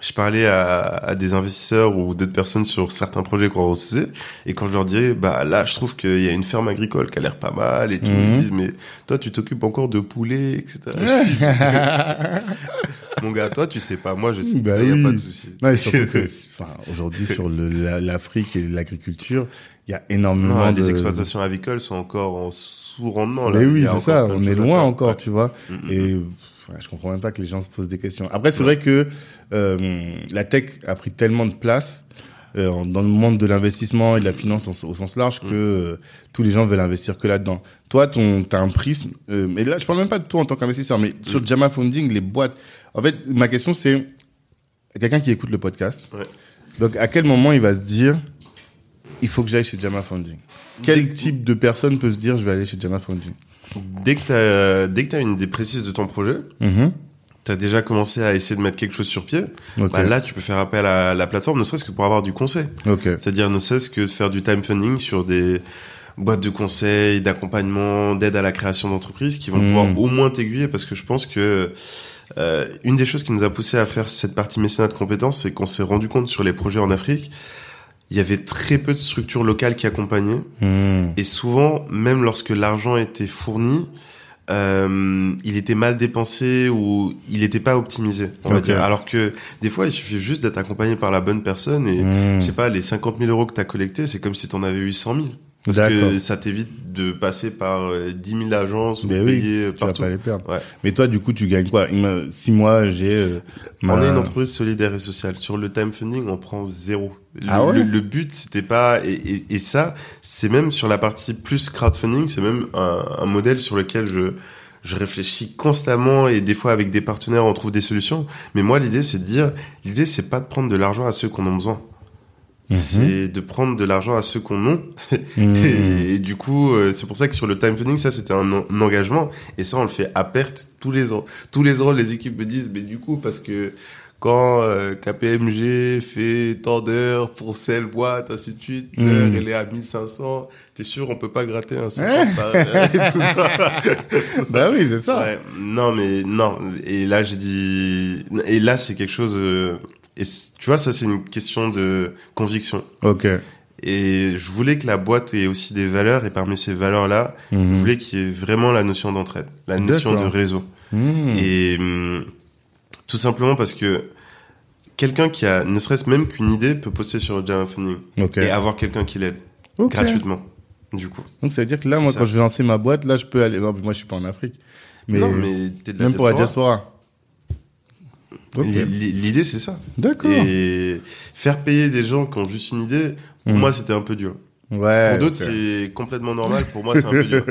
Speaker 2: je parlais à, à, des investisseurs ou d'autres personnes sur certains projets qu'on recevait, et quand je leur disais, bah là, je trouve qu'il y a une ferme agricole qui a l'air pas mal, et tout, ils me mhm. disent, mais toi, tu t'occupes encore de poulets, etc. Mon gars, toi, tu sais pas, moi, je sais bah il n'y a pas de souci.
Speaker 1: aujourd'hui, sur l'Afrique et l'agriculture, il y a énormément
Speaker 2: non,
Speaker 1: de...
Speaker 2: Les exploitations avicoles sont encore en sous-rendement.
Speaker 1: Mais oui, c'est ça, on est loin encore, tu vois. Mm, mm, et mm je comprends même pas que les gens se posent des questions. Après, c'est vrai que euh, la tech a pris tellement de place euh, dans le monde de l'investissement et de la finance au sens large que mm. euh, tous les gens veulent investir que là-dedans. Toi, ton, t'as un prisme. Mais là, je parle même pas de toi en tant qu'investisseur, mais mm. sur Jama Funding, les boîtes. En fait, ma question c'est quelqu'un qui écoute le podcast. Ouais. Donc, à quel moment il va se dire, il faut que j'aille chez Jama Funding? Quel type de personne peut se dire, je vais aller chez Jama Funding?
Speaker 2: Dès que t'as dès que t'as une idée précise de ton projet, mm-hmm. tu as déjà commencé à essayer de mettre quelque chose sur pied. Bah là, tu peux faire appel à la plateforme, ne serait-ce que pour avoir du conseil. C'est-à-dire ne serait-ce que de faire du time funding sur des boîtes de conseils, d'accompagnement, d'aide à la création d'entreprises qui vont mm. pouvoir au moins t'aiguiller parce que je pense que euh, une des choses qui nous a poussé à faire cette partie mécénat de compétences, c'est qu'on s'est rendu compte sur les projets en Afrique il y avait très peu de structures locales qui accompagnaient. Hmm. Et souvent, même lorsque l'argent était fourni, euh, il était mal dépensé ou il n'était pas optimisé. On va dire. Alors que des fois, il suffit juste d'être accompagné par la bonne personne et hmm. je sais pas, les 50 000 euros que tu as collectés, c'est comme si tu en avais eu 100 000. Parce que ça t'évite de passer par 10 euh, 000 agences ou de payer partout. Tu vas pas les
Speaker 1: perdre. Ouais. Mais toi, du coup, tu gagnes quoi? Si moi, j'ai... Euh,
Speaker 2: on est une entreprise solidaire et sociale. Sur le time funding, on prend zéro. Le, ah ouais? le, but, c'était pas... Et, et, et ça, c'est même sur la partie plus crowdfunding, c'est même un, un, modèle sur lequel je, je réfléchis constamment et des fois avec des partenaires, on trouve des solutions. Mais moi, l'idée, c'est de dire... L'idée, c'est pas de prendre de l'argent à ceux qui en ont besoin. Mhm. C'est de prendre de l'argent à ceux qu'on a. Mhm. et, du coup, euh, c'est pour ça que sur le time funding, ça c'était un, engagement. Et ça, on le fait à perte tous les ans. Tous les ans, les équipes me disent, mais du coup, parce que quand euh, KPMG fait tant d'heures pour celle boîte, ainsi de suite, mmh. l'heure elle est à 1500, t'es sûr on peut pas gratter un 50
Speaker 1: Bah oui, c'est ça. Ouais,
Speaker 2: non mais non, et là j'ai dit et là c'est quelque chose euh, et tu vois ça c'est une question de conviction.
Speaker 1: OK.
Speaker 2: Et je voulais que la boîte ait aussi des valeurs et parmi ces valeurs-là, je mmh. voulais qu'il y ait vraiment la notion d'entraide, la notion de réseau. Mmh. Et hum, tout simplement parce que quelqu'un qui a ne serait-ce même qu'une idée peut poster sur Java Funding et avoir quelqu'un qui l'aide gratuitement. Du coup.
Speaker 1: Donc ça veut dire que là, moi, quand je vais lancer ma boîte, là, je peux aller. Non, moi, je suis pas en Afrique.
Speaker 2: Mais, non, mais
Speaker 1: t'es de la même pour la diaspora.
Speaker 2: L'idée, c'est ça.
Speaker 1: D'accord.
Speaker 2: Et faire payer des gens qui ont juste une idée, pour hmm. moi, c'était un peu dur.
Speaker 1: Ouais.
Speaker 2: Pour d'autres, c'est complètement normal. Pour moi, c'est un peu dur.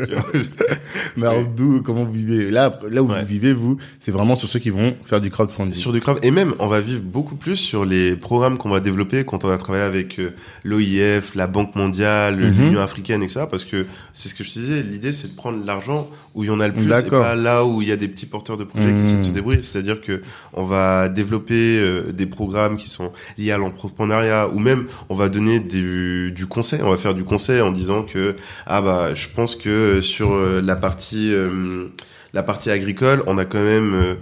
Speaker 1: Mais alors, d'où, comment vous vivez? Là, là où vous vivez, vous, c'est vraiment sur ceux qui vont faire du crowdfunding.
Speaker 2: Sur du crowd, et même, on va vivre beaucoup plus sur les programmes qu'on va développer quand on va travailler avec euh, l'OIF, la Banque mondiale, mhm. l'Union africaine, etc. Parce que c'est ce que je disais. L'idée, c'est de prendre l'argent où il y en a le plus, et pas là où il y a des petits porteurs de projets qui essaient de se mhm. débrouiller. C'est-à-dire que on va développer euh, des programmes qui sont liés à l'entrepreneuriat, ou même on va donner du, du conseil. On va faire du conseil en disant que ah bah je pense que sur euh, la partie euh, la partie agricole, on a quand même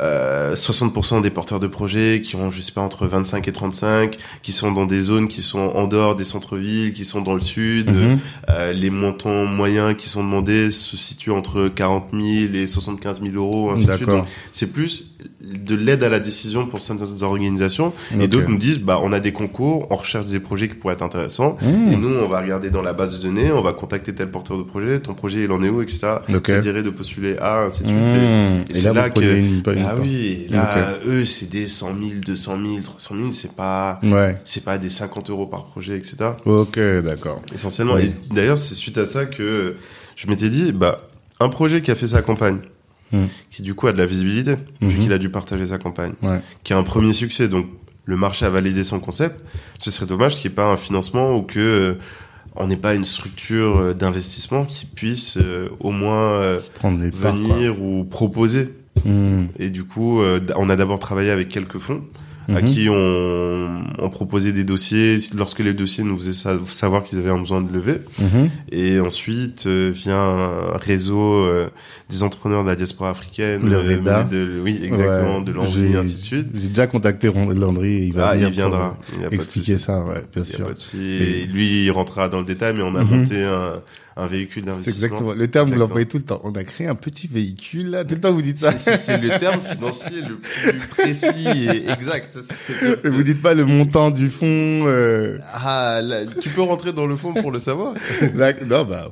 Speaker 2: euh, 60% des porteurs de projets qui ont, je sais pas, entre 25 et 35, qui sont dans des zones qui sont en dehors des centres-villes, qui sont dans le sud. Mhm. Euh, les montants moyens qui sont demandés se situent entre 40 000 et 75 000 euros, ainsi de suite. C'est plus de l'aide à la décision pour certaines organisations. Et d'autres nous disent, bah, on a des concours, on recherche des projets qui pourraient être intéressants. Mmh. Et nous, on va regarder dans la base de données, on va contacter tel porteur de projet, ton projet, il en est où, etc. Ça dirait de postuler à, ainsi de suite.
Speaker 1: Mmh. Et, c'est là, que, une,
Speaker 2: ah oui, là, eux, c'est des 100 000, 200 000, 300 000, c'est pas,
Speaker 1: ouais.
Speaker 2: c'est pas des 50 euros par projet, etc.
Speaker 1: Ok, d'accord.
Speaker 2: Essentiellement. Et d'ailleurs, c'est suite à ça que je m'étais dit, bah, un projet qui a fait sa campagne, Mm. qui du coup a de la visibilité, vu mm-hmm. qu'il a dû partager sa campagne, qui a un premier succès, donc le marché a validé son concept, ce serait dommage qu'il n'y ait pas un financement ou que euh, on n'ait pas une structure euh, d'investissement qui puisse euh, au moins venir ou proposer. Mm. Et du coup, on a d'abord travaillé avec quelques fonds à mhm. qui on, on, proposait des dossiers lorsque les dossiers nous faisaient savoir qu'ils avaient un besoin de lever. Mhm. Et ensuite euh, vient un réseau euh, des entrepreneurs de la diaspora africaine,
Speaker 1: le euh,
Speaker 2: de, oui exactement, de Landry et ainsi de suite.
Speaker 1: J'ai déjà contacté Landry, il va
Speaker 2: ah, il viendra,
Speaker 1: expliquer ça, ouais, bien sûr.
Speaker 2: Et lui, il rentrera dans le détail, mais on a mhm. monté un un véhicule d'investissement.
Speaker 1: Exactement. Le terme, vous l'employez tout le temps. On a créé un petit véhicule, là. Tout le temps, vous dites ça.
Speaker 2: C'est le terme financier le plus précis et exact.
Speaker 1: Vous dites pas le montant du fonds, euh...
Speaker 2: Ah, tu peux rentrer dans le fond pour le savoir.
Speaker 1: non, bah.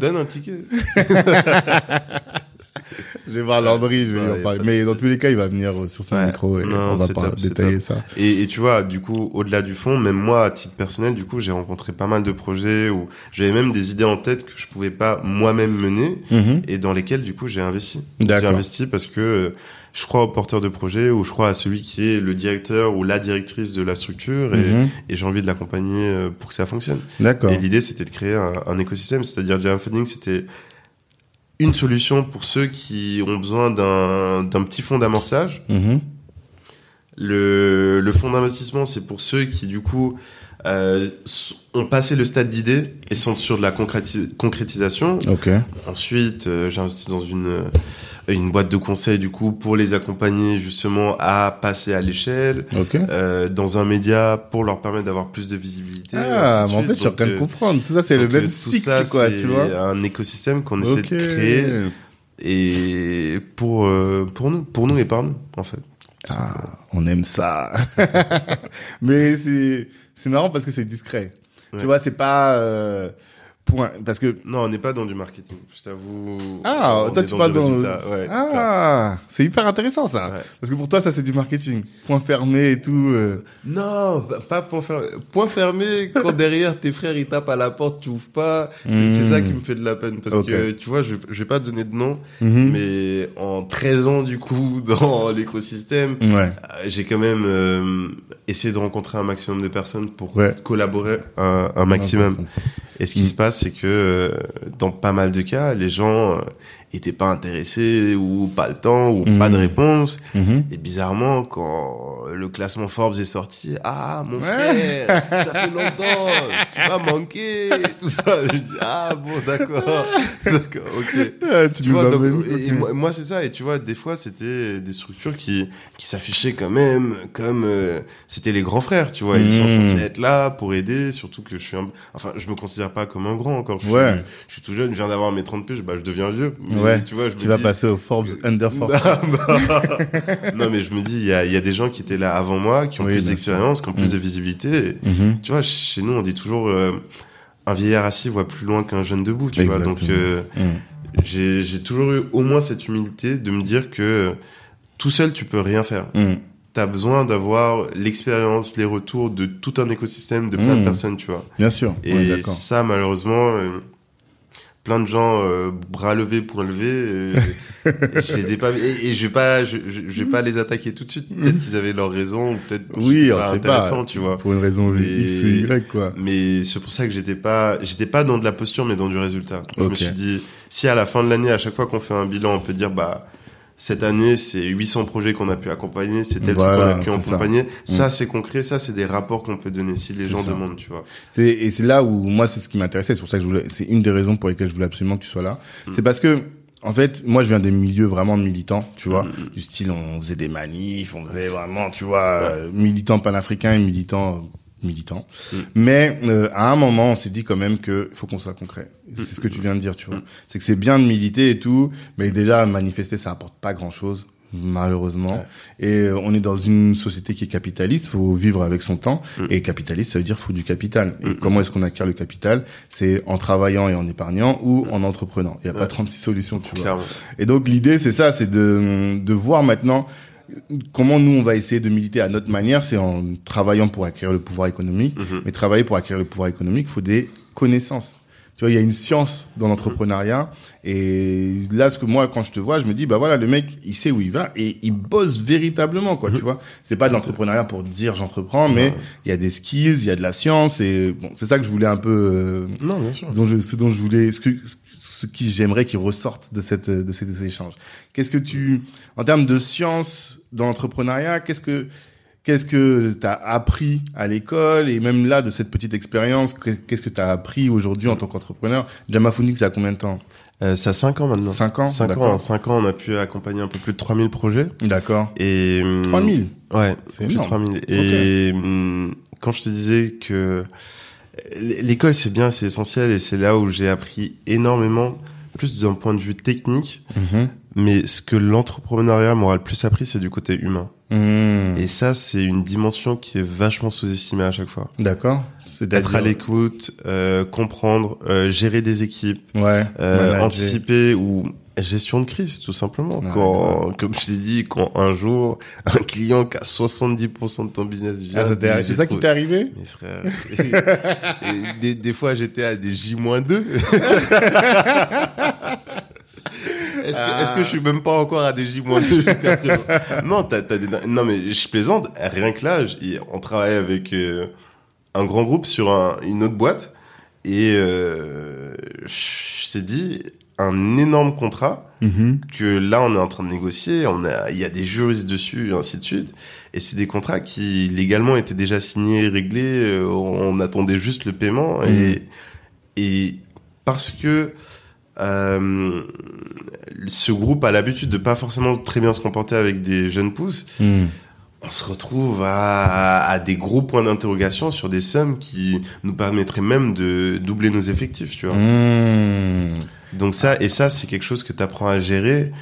Speaker 2: Donne un ticket.
Speaker 1: je vais voir Landry, je vais lui en parler. Mais dans tous les cas, il va venir sur son micro et on va pas détailler ça.
Speaker 2: Et, et, tu vois, du coup, au-delà du fond, même moi, à titre personnel, du coup, j'ai rencontré pas mal de projets où j'avais même des idées en tête que je pouvais pas moi-même mener mhm. et dans lesquelles, du coup, j'ai investi. J'ai investi parce que je crois au porteur de projet ou je crois à celui qui est le directeur ou la directrice de la structure et, mhm. et j'ai envie de l'accompagner euh, pour que ça fonctionne.
Speaker 1: D'accord.
Speaker 2: Et l'idée, c'était de créer un, un écosystème, c'est-à-dire Jam Funding, c'était une solution pour ceux qui ont besoin d'un petit fonds d'amorçage.
Speaker 1: Mhm.
Speaker 2: Le, le fonds d'investissement, c'est pour ceux qui, du coup, euh, ont passé le stade d'idée et sont sur de la concrétisation.
Speaker 1: Okay.
Speaker 2: Ensuite, euh, j'ai investi dans une euh, une boîte de conseil du coup pour les accompagner justement à passer à l'échelle
Speaker 1: okay.
Speaker 2: euh, dans un média pour leur permettre d'avoir plus de visibilité.
Speaker 1: Ah, mais en fait, je suis en train de comprendre. Tout ça, c'est le même cycle, ça, quoi, tu vois.
Speaker 2: Un écosystème qu'on essaie de créer et pour pour nous, pour nous et par nous, en fait.
Speaker 1: Ah, on aime ça. mais c'est c'est marrant parce que c'est discret. Tu vois, c'est pas. Euh, Point, parce que
Speaker 2: non, on n'est pas dans du marketing. Je t'avoue.
Speaker 1: Ah, toi tu parles dans. Ouais, ah, c'est hyper intéressant ça. Parce que pour toi ça c'est du marketing. Point fermé et tout. Euh.
Speaker 2: Non, pas point fermé. Point fermé quand derrière tes frères ils tapent à la porte, tu ouvres pas. C'est ça qui me fait de la peine parce que tu vois, je, je vais pas donner de nom, mhm. mais en 13 ans du coup dans l'écosystème, ouais. Euh, j'ai quand même euh, essayé de rencontrer un maximum de personnes pour collaborer un, un maximum. Et ce qui se passe, c'est que euh, dans pas mal de cas, les gens étaient pas intéressés ou pas le temps ou pas de mhm. réponse. Mhm. Et bizarrement, quand le classement Forbes est sorti, ah mon frère, ça fait longtemps, tu m'as manqué, tout ça. Je dis ah bon d'accord, d'accord, ok. tu, vois, donc, et, moi, c'est ça. Et tu vois, des fois c'était des structures qui qui s'affichaient quand même comme euh, c'était les grands frères, tu vois. Ils sont mhm. censés être là pour aider, surtout que je suis un... enfin je me considère pas comme un grand encore. Je,
Speaker 1: ouais.
Speaker 2: suis, je suis tout jeune, je viens d'avoir mes 30 piges, bah je deviens vieux
Speaker 1: ouais. tu vois, je tu vas passer au Forbes Under 40.
Speaker 2: non, mais je me dis, il y a, y a des gens qui étaient là avant moi, qui ont plus d'expérience, qui ont plus de mm. visibilité. Mm-hmm. Tu vois, chez nous, on dit toujours, euh, un vieillard assis voit plus loin qu'un jeune debout, tu vois. Donc, euh, mm. j'ai toujours eu au moins cette humilité de me dire que tout seul, tu peux rien faire. Mm. T'as besoin d'avoir l'expérience, les retours de tout un écosystème de plein de personnes, tu vois.
Speaker 1: Bien sûr.
Speaker 2: Et ça, malheureusement, euh, plein de gens euh, bras levés pour lever je les ai pas et, je vais pas je, je, vais pas les attaquer tout de suite. Peut-être qu'ils avaient leur raison peut-être
Speaker 1: oui c'est intéressant tu vois. Pour une raison mais, X ou Y quoi.
Speaker 2: mais c'est pour ça que j'étais pas j'étais pas dans de la posture mais dans du résultat. Je me suis dit si à la fin de l'année à chaque fois qu'on fait un bilan on peut dire bah cette année, c'est 800 projets qu'on a pu accompagner, c'est tel voilà, qu'on a pu accompagner. Ça, mm. c'est concret, ça, c'est des rapports qu'on peut donner si les gens demandent, tu vois.
Speaker 1: et c'est là où moi, c'est ce qui m'intéressait. C'est pour ça que je voulais, c'est une des raisons pour lesquelles je voulais absolument que tu sois là. Mm. C'est parce que, en fait, moi, je viens des milieux vraiment militants, tu vois, mm, du style, on faisait des manifs, on faisait vraiment, tu vois, euh, militants panafricains et militants militant. Mm. Mais euh, à un moment, on s'est dit quand même que faut qu'on soit concret. C'est ce que tu viens de dire, tu vois. Mm. C'est que c'est bien de militer et tout, mais déjà manifester, ça apporte pas grand-chose malheureusement. Et euh, on est dans une société qui est capitaliste, faut vivre avec son temps. Mm. Et capitaliste, ça veut dire faut du capital. Et comment est-ce qu'on acquiert le capital? C'est en travaillant et en épargnant ou en entreprenant. Il n'y a pas 36 solutions, tu vois. Et donc l'idée, c'est ça, c'est de, de voir maintenant comment nous on va essayer de militer à notre manière, c'est en travaillant pour acquérir le pouvoir économique. Mhm. Mais travailler pour acquérir le pouvoir économique, il faut des connaissances. Tu vois, il y a une science dans l'entrepreneuriat. Et là, ce que moi, quand je te vois, je me dis, bah voilà, le mec, il sait où il va et il bosse véritablement, quoi. Tu mhm. vois, c'est pas de l'entrepreneuriat pour dire j'entreprends, mais il y a des skills, il y a de la science et bon, c'est ça que je voulais un peu. Euh,
Speaker 2: non, bien sûr.
Speaker 1: Dont je, ce dont je voulais, ce que, ce qui j'aimerais qu'il ressorte de cette de ces, de ces échanges. Qu'est-ce que tu, en termes de science dans l'entrepreneuriat, qu'est-ce que qu'est-ce que tu as appris à l'école et même là de cette petite expérience, qu'est-ce que tu as appris aujourd'hui en tant qu'entrepreneur? Jama ça a combien de temps?
Speaker 2: Euh, ça a 5 ans maintenant.
Speaker 1: 5 ans?
Speaker 2: 5 ans, 5 ans, on a pu accompagner un peu plus de 3000 projets.
Speaker 1: D'accord.
Speaker 2: Et
Speaker 1: 3000
Speaker 2: hum, Ouais, c'est plus de 3000. Et hum, quand je te disais que l'école c'est bien, c'est essentiel et c'est là où j'ai appris énormément plus d'un point de vue technique, mhm. mais ce que l'entrepreneuriat m'aura le plus appris, c'est du côté humain. Mhm. Et ça, c'est une dimension qui est vachement sous-estimée à chaque fois.
Speaker 1: D'accord.
Speaker 2: Être à l'écoute, euh, comprendre, euh, gérer des équipes,
Speaker 1: ouais,
Speaker 2: euh, anticiper ou gestion de crise, tout simplement. quand, comme je t'ai dit, quand un jour, un client qui a 70% de ton business vient...
Speaker 1: Ah, c'est ça qui t'est arrivé?
Speaker 2: Mes frères. des, des, fois, j'étais à des J-2. Est-ce que, je suis même pas encore à des J-2 jusqu'à présent? Non, t'as, t'as des... non mais je plaisante. Rien que là, on travaille avec euh, un grand groupe sur un, une autre boîte et euh, je t'ai dit, un énorme contrat mhm. que là on est en train de négocier. On a, il y a des juristes dessus et ainsi de suite. Et c'est des contrats qui légalement étaient déjà signés, réglés. Euh, on attendait juste le paiement et mhm. et parce que euh, ce groupe a l'habitude de pas forcément très bien se comporter avec des jeunes pousses. Mhm. On se retrouve à, à des gros points d'interrogation sur des sommes qui nous permettraient même de doubler nos effectifs, tu vois.
Speaker 1: Mmh.
Speaker 2: Donc ça, et ça, c'est quelque chose que tu apprends à gérer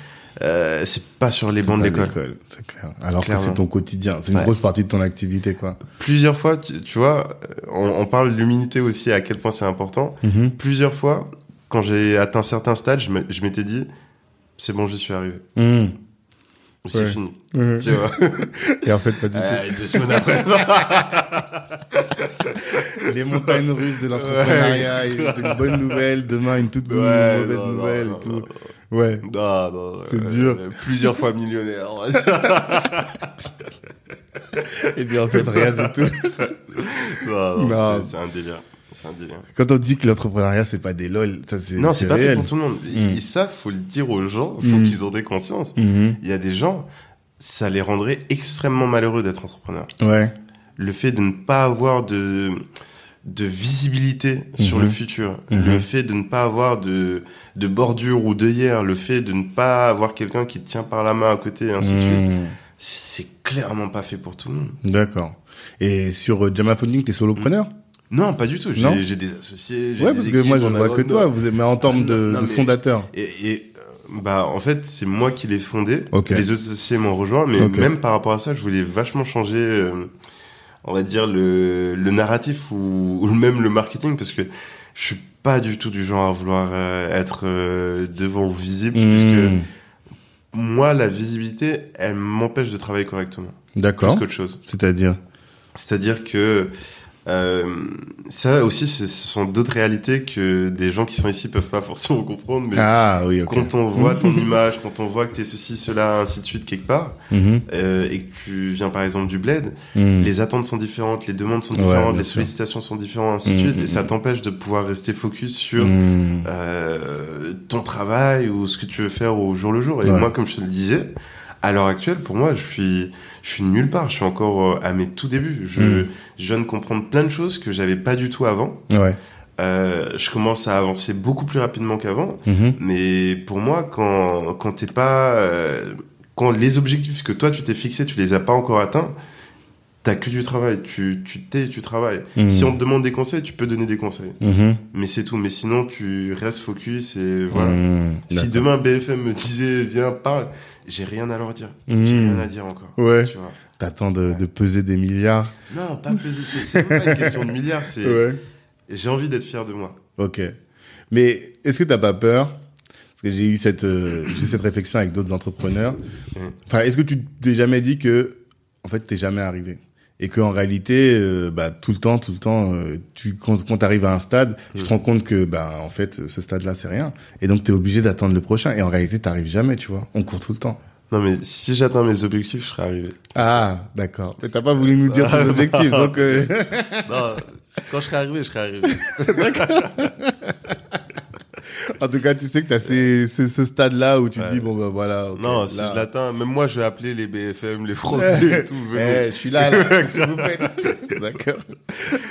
Speaker 2: euh, c'est pas sur les bancs de l'école.
Speaker 1: C'est clair. Alors que c'est ton quotidien, c'est une grosse partie de ton activité, quoi.
Speaker 2: Plusieurs fois, tu, vois, on, parle de l'humilité aussi, à quel point c'est important. Mm-hmm. Plusieurs fois, quand j'ai atteint certains stades, je m'étais dit, c'est bon, j'y suis arrivé. Mm. C'est fini.
Speaker 1: Mm-hmm. Tu vois. Et en fait, pas du tout. Deux semaines après. Les montagnes russes de l'entrepreneuriat, une bonne nouvelle, demain une toute mauvaise nouvelle et tout. Ouais.
Speaker 2: Non, non.
Speaker 1: C'est dur.
Speaker 2: Plusieurs fois millionnaire.
Speaker 1: et bien en fait, rien du tout.
Speaker 2: non, non, c'est un délire. C'est un délire.
Speaker 1: Quand on dit que l'entrepreneuriat c'est pas des lol, ça c'est
Speaker 2: non, c'est pas fait pour tout le monde. Mm. Et ça, faut le dire aux gens, faut mm. qu'ils ont des consciences. Mm-hmm. Il y a des gens, ça les rendrait extrêmement malheureux d'être entrepreneur.
Speaker 1: Ouais.
Speaker 2: Le fait de ne pas avoir de de visibilité sur le mhm. futur, mhm. le fait de ne pas avoir de, de bordure ou d'œillère, le fait de ne pas avoir quelqu'un qui te tient par la main à côté, et ainsi de suite, mhm. c'est clairement pas fait pour tout le monde.
Speaker 1: D'accord. Et sur euh, Jama Funding, t'es solopreneur?
Speaker 2: Non, pas du tout. J'ai des associés.
Speaker 1: Ouais, parce que moi, je ne vois que toi. Vous mais en termes de, fondateur.
Speaker 2: Et, et, bah, en fait, c'est moi qui l'ai fondé. Les associés m'ont rejoint, mais même par rapport à ça, je voulais vachement changer. Euh, on va dire le, le narratif ou, ou, même le marketing parce que je suis pas du tout du genre à vouloir euh, être euh, devant ou visible mmh. puisque moi la visibilité elle m'empêche de travailler correctement.
Speaker 1: D'accord.
Speaker 2: Plus qu'autre chose.
Speaker 1: C'est-à-dire?
Speaker 2: C'est-à-dire que euh, ça aussi, ce sont d'autres réalités que des gens qui sont ici peuvent pas forcément comprendre. Mais
Speaker 1: ah oui,
Speaker 2: Quand on voit ton image, quand on voit que t'es ceci, cela, ainsi de suite quelque part, mhm. euh, et que tu viens par exemple du bled, mhm. les attentes sont différentes, les demandes sont différentes, les sollicitations sont différentes, ainsi de mhm. suite, et ça t'empêche de pouvoir rester focus sur euh, ton travail ou ce que tu veux faire au jour le jour. Et moi, comme je te le disais, à l'heure actuelle, pour moi, je suis je suis nulle part. Je suis encore euh, à mes tout débuts. Je, hmm. je viens de comprendre plein de choses que j'avais pas du tout avant.
Speaker 1: Ouais.
Speaker 2: Euh, je commence à avancer beaucoup plus rapidement qu'avant. Mm-hmm. Mais pour moi, quand quand t'es pas, euh, quand les objectifs que toi tu t'es fixé, tu les as pas encore atteints, t'as que du travail. Tu tu t'es, tu travailles. Mm. Si on te demande des conseils, tu peux donner des conseils. Mais c'est tout. Mais sinon, tu restes focus et voilà. Si demain BFM me disait viens parle, j'ai rien à leur dire. J'ai hmm. rien à dire encore.
Speaker 1: Ouais. Tu vois. T'attends de, de, peser des milliards.
Speaker 2: Non, pas peser. C'est pas une question de milliards. C'est. Ouais. J'ai envie d'être fier de moi.
Speaker 1: Ok. Mais est-ce que t'as pas peur? Parce que j'ai eu cette euh, j'ai cette réflexion avec d'autres entrepreneurs. Enfin, est-ce que tu t'es jamais dit que en fait t'es jamais arrivé? Et qu'en réalité, euh, bah, tout le temps, tout le temps, euh, tu, quand, quand tu arrives à un stade, tu te rends compte que, bah, en fait, ce stade-là, c'est rien. Et donc, tu es obligé d'attendre le prochain. Et en réalité, tu jamais, tu vois. On court tout le temps.
Speaker 2: Non, mais si j'atteins mes objectifs, je serai arrivé.
Speaker 1: Ah, d'accord. Mais t'as pas voulu nous dire tes objectifs, donc... Euh...
Speaker 2: non, quand je serai arrivé, je serai arrivé. d'accord.
Speaker 1: en tout cas, tu sais que tu as ces, ce stade-là où tu dis, bon, ben voilà.
Speaker 2: non, si je l'atteins, même moi, je vais appeler les BFM, les Français et tout.
Speaker 1: Eh, je suis là, là. Qu'est-ce que vous faites D'accord.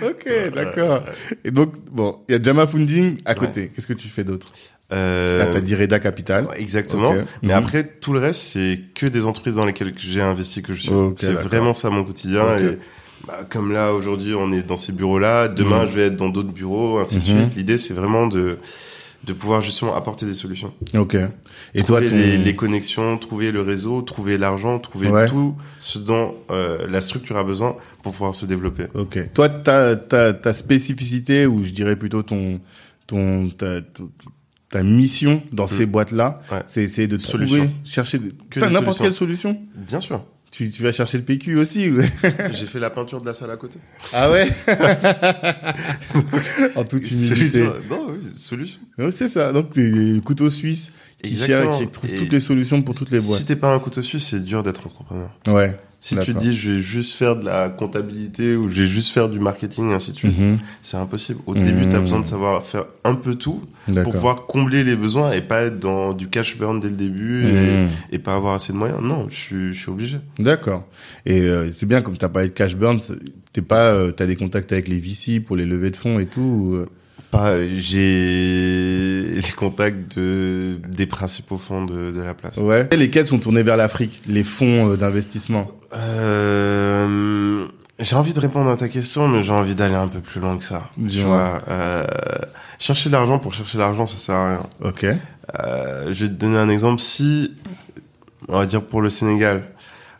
Speaker 1: Ok, d'accord. Et donc, bon, il y a Jama Funding à côté. Qu'est-ce que tu fais d'autre euh... Là, t'as dit Reda Capital.
Speaker 2: Exactement. Mais mhm. après, tout le reste, c'est que des entreprises dans lesquelles j'ai investi que je suis. c'est vraiment ça mon quotidien. Et bah, comme là, aujourd'hui, on est dans ces bureaux-là. Demain, mhm. je vais être dans d'autres bureaux, ainsi de mhm. suite. L'idée, c'est vraiment de de pouvoir justement apporter des solutions.
Speaker 1: Ok.
Speaker 2: Et trouver toi, les, les, connexions, trouver le réseau, trouver l'argent, trouver tout ce dont euh, la structure a besoin pour pouvoir se développer.
Speaker 1: Ok. Toi, ta, ta, ta spécificité, ou je dirais plutôt ton, ton, ta, ta mission dans ces mm. boîtes-là, c'est essayer de trouver, chercher n'importe quelle solution?
Speaker 2: Bien sûr.
Speaker 1: Tu, tu vas chercher le PQ aussi
Speaker 2: J'ai fait la peinture de la salle à côté.
Speaker 1: Ah ouais? En toute humilité.
Speaker 2: Non, oui, solution.
Speaker 1: Oui, c'est ça. Donc, des couteaux suisses qui, cherchent, qui trouvent toutes les solutions pour toutes les boîtes.
Speaker 2: Si t'es pas un couteau suisse, c'est dur d'être entrepreneur.
Speaker 1: Ouais.
Speaker 2: Si tu dis je vais juste faire de la comptabilité ou je vais juste faire du marketing et ainsi de suite, mhm. c'est impossible. Au début, tu as besoin de savoir faire un peu tout pour pouvoir combler les besoins et pas être dans du cash burn dès le début et, mhm. pas avoir assez de moyens. Non, je suis, je suis obligé.
Speaker 1: D'accord. Et euh, c'est bien comme tu as parlé de cash burn, t'es pas, euh, t'as des contacts avec les VC pour les levées de fonds et tout. Euh?
Speaker 2: Pas, j'ai les contacts de des principaux fonds de, de la place.
Speaker 1: Ouais. Et lesquels sont tournés vers l'Afrique, les fonds d'investissement
Speaker 2: euh, J'ai envie de répondre à ta question, mais j'ai envie d'aller un peu plus loin que ça. Tu vois, euh, chercher l'argent pour chercher l'argent, ça sert à rien.
Speaker 1: Ok.
Speaker 2: Euh, je vais te donner un exemple. Si on va dire pour le Sénégal,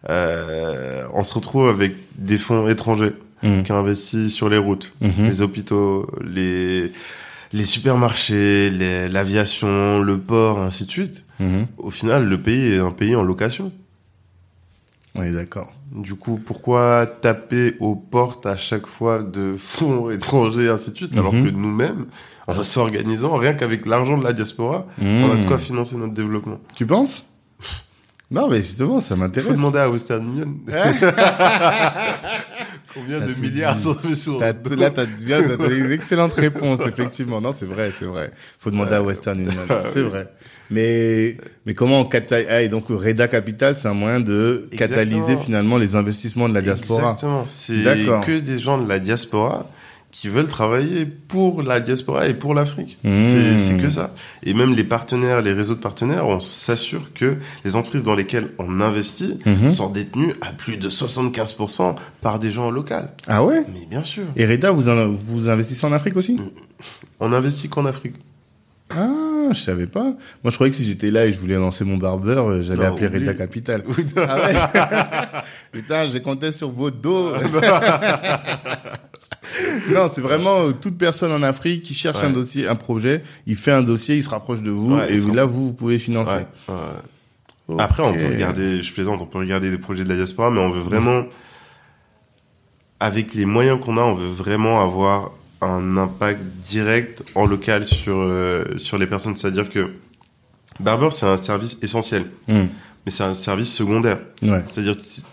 Speaker 2: euh, on se retrouve avec des fonds étrangers mmh. qui investissent sur les routes, mmh. les hôpitaux, les les supermarchés, l'aviation, le port, ainsi de suite. Mmh. Au final, le pays est un pays en location.
Speaker 1: Oui, d'accord.
Speaker 2: Du coup, pourquoi taper aux portes à chaque fois de fonds étrangers, ainsi de suite, alors que nous-mêmes, en s'organisant, rien qu'avec l'argent de la diaspora, on a de quoi financer notre développement.
Speaker 1: Tu penses? Non, mais justement, ça m'intéresse.
Speaker 2: Faut demander à Western Union. Combien de milliards sont faits sur...
Speaker 1: Là, t'as bien donné une excellente réponse, effectivement. Non, c'est vrai, c'est vrai. Faut demander à Western Union. C'est vrai. Mais, mais comment on catalyse, ah, et donc Reda Capital, c'est un moyen de catalyser finalement les investissements de la diaspora.
Speaker 2: Exactement. C'est que des gens de la diaspora qui veulent travailler pour la diaspora et pour l'Afrique. Mmh. C'est que ça. Et même les partenaires, les réseaux de partenaires, on s'assure que les entreprises dans lesquelles on investit mmh. sont détenues à plus de 75% par des gens locaux.
Speaker 1: Ah ouais?
Speaker 2: Mais bien sûr.
Speaker 1: Et Reda, vous, vous investissez en Afrique aussi?
Speaker 2: On investit qu'en Afrique.
Speaker 1: Ah, je savais pas. Moi, je croyais que si j'étais là et je voulais lancer mon barbeur, euh, j'allais appeler Reda Capital. ah ouais? Putain, j'ai compté sur vos dos. non, c'est vraiment euh, toute personne en Afrique qui cherche un dossier, un projet, il fait un dossier, il se rapproche de vous et là vous, vous pouvez financer.
Speaker 2: Après, on peut regarder, je plaisante, on peut regarder des projets de la diaspora, mais on veut vraiment, avec les moyens qu'on a, on veut vraiment avoir un impact direct en local sur euh, sur les personnes. C'est-à-dire que Barber, c'est un service essentiel, hmm. mais c'est un service secondaire. C'est-à-dire si,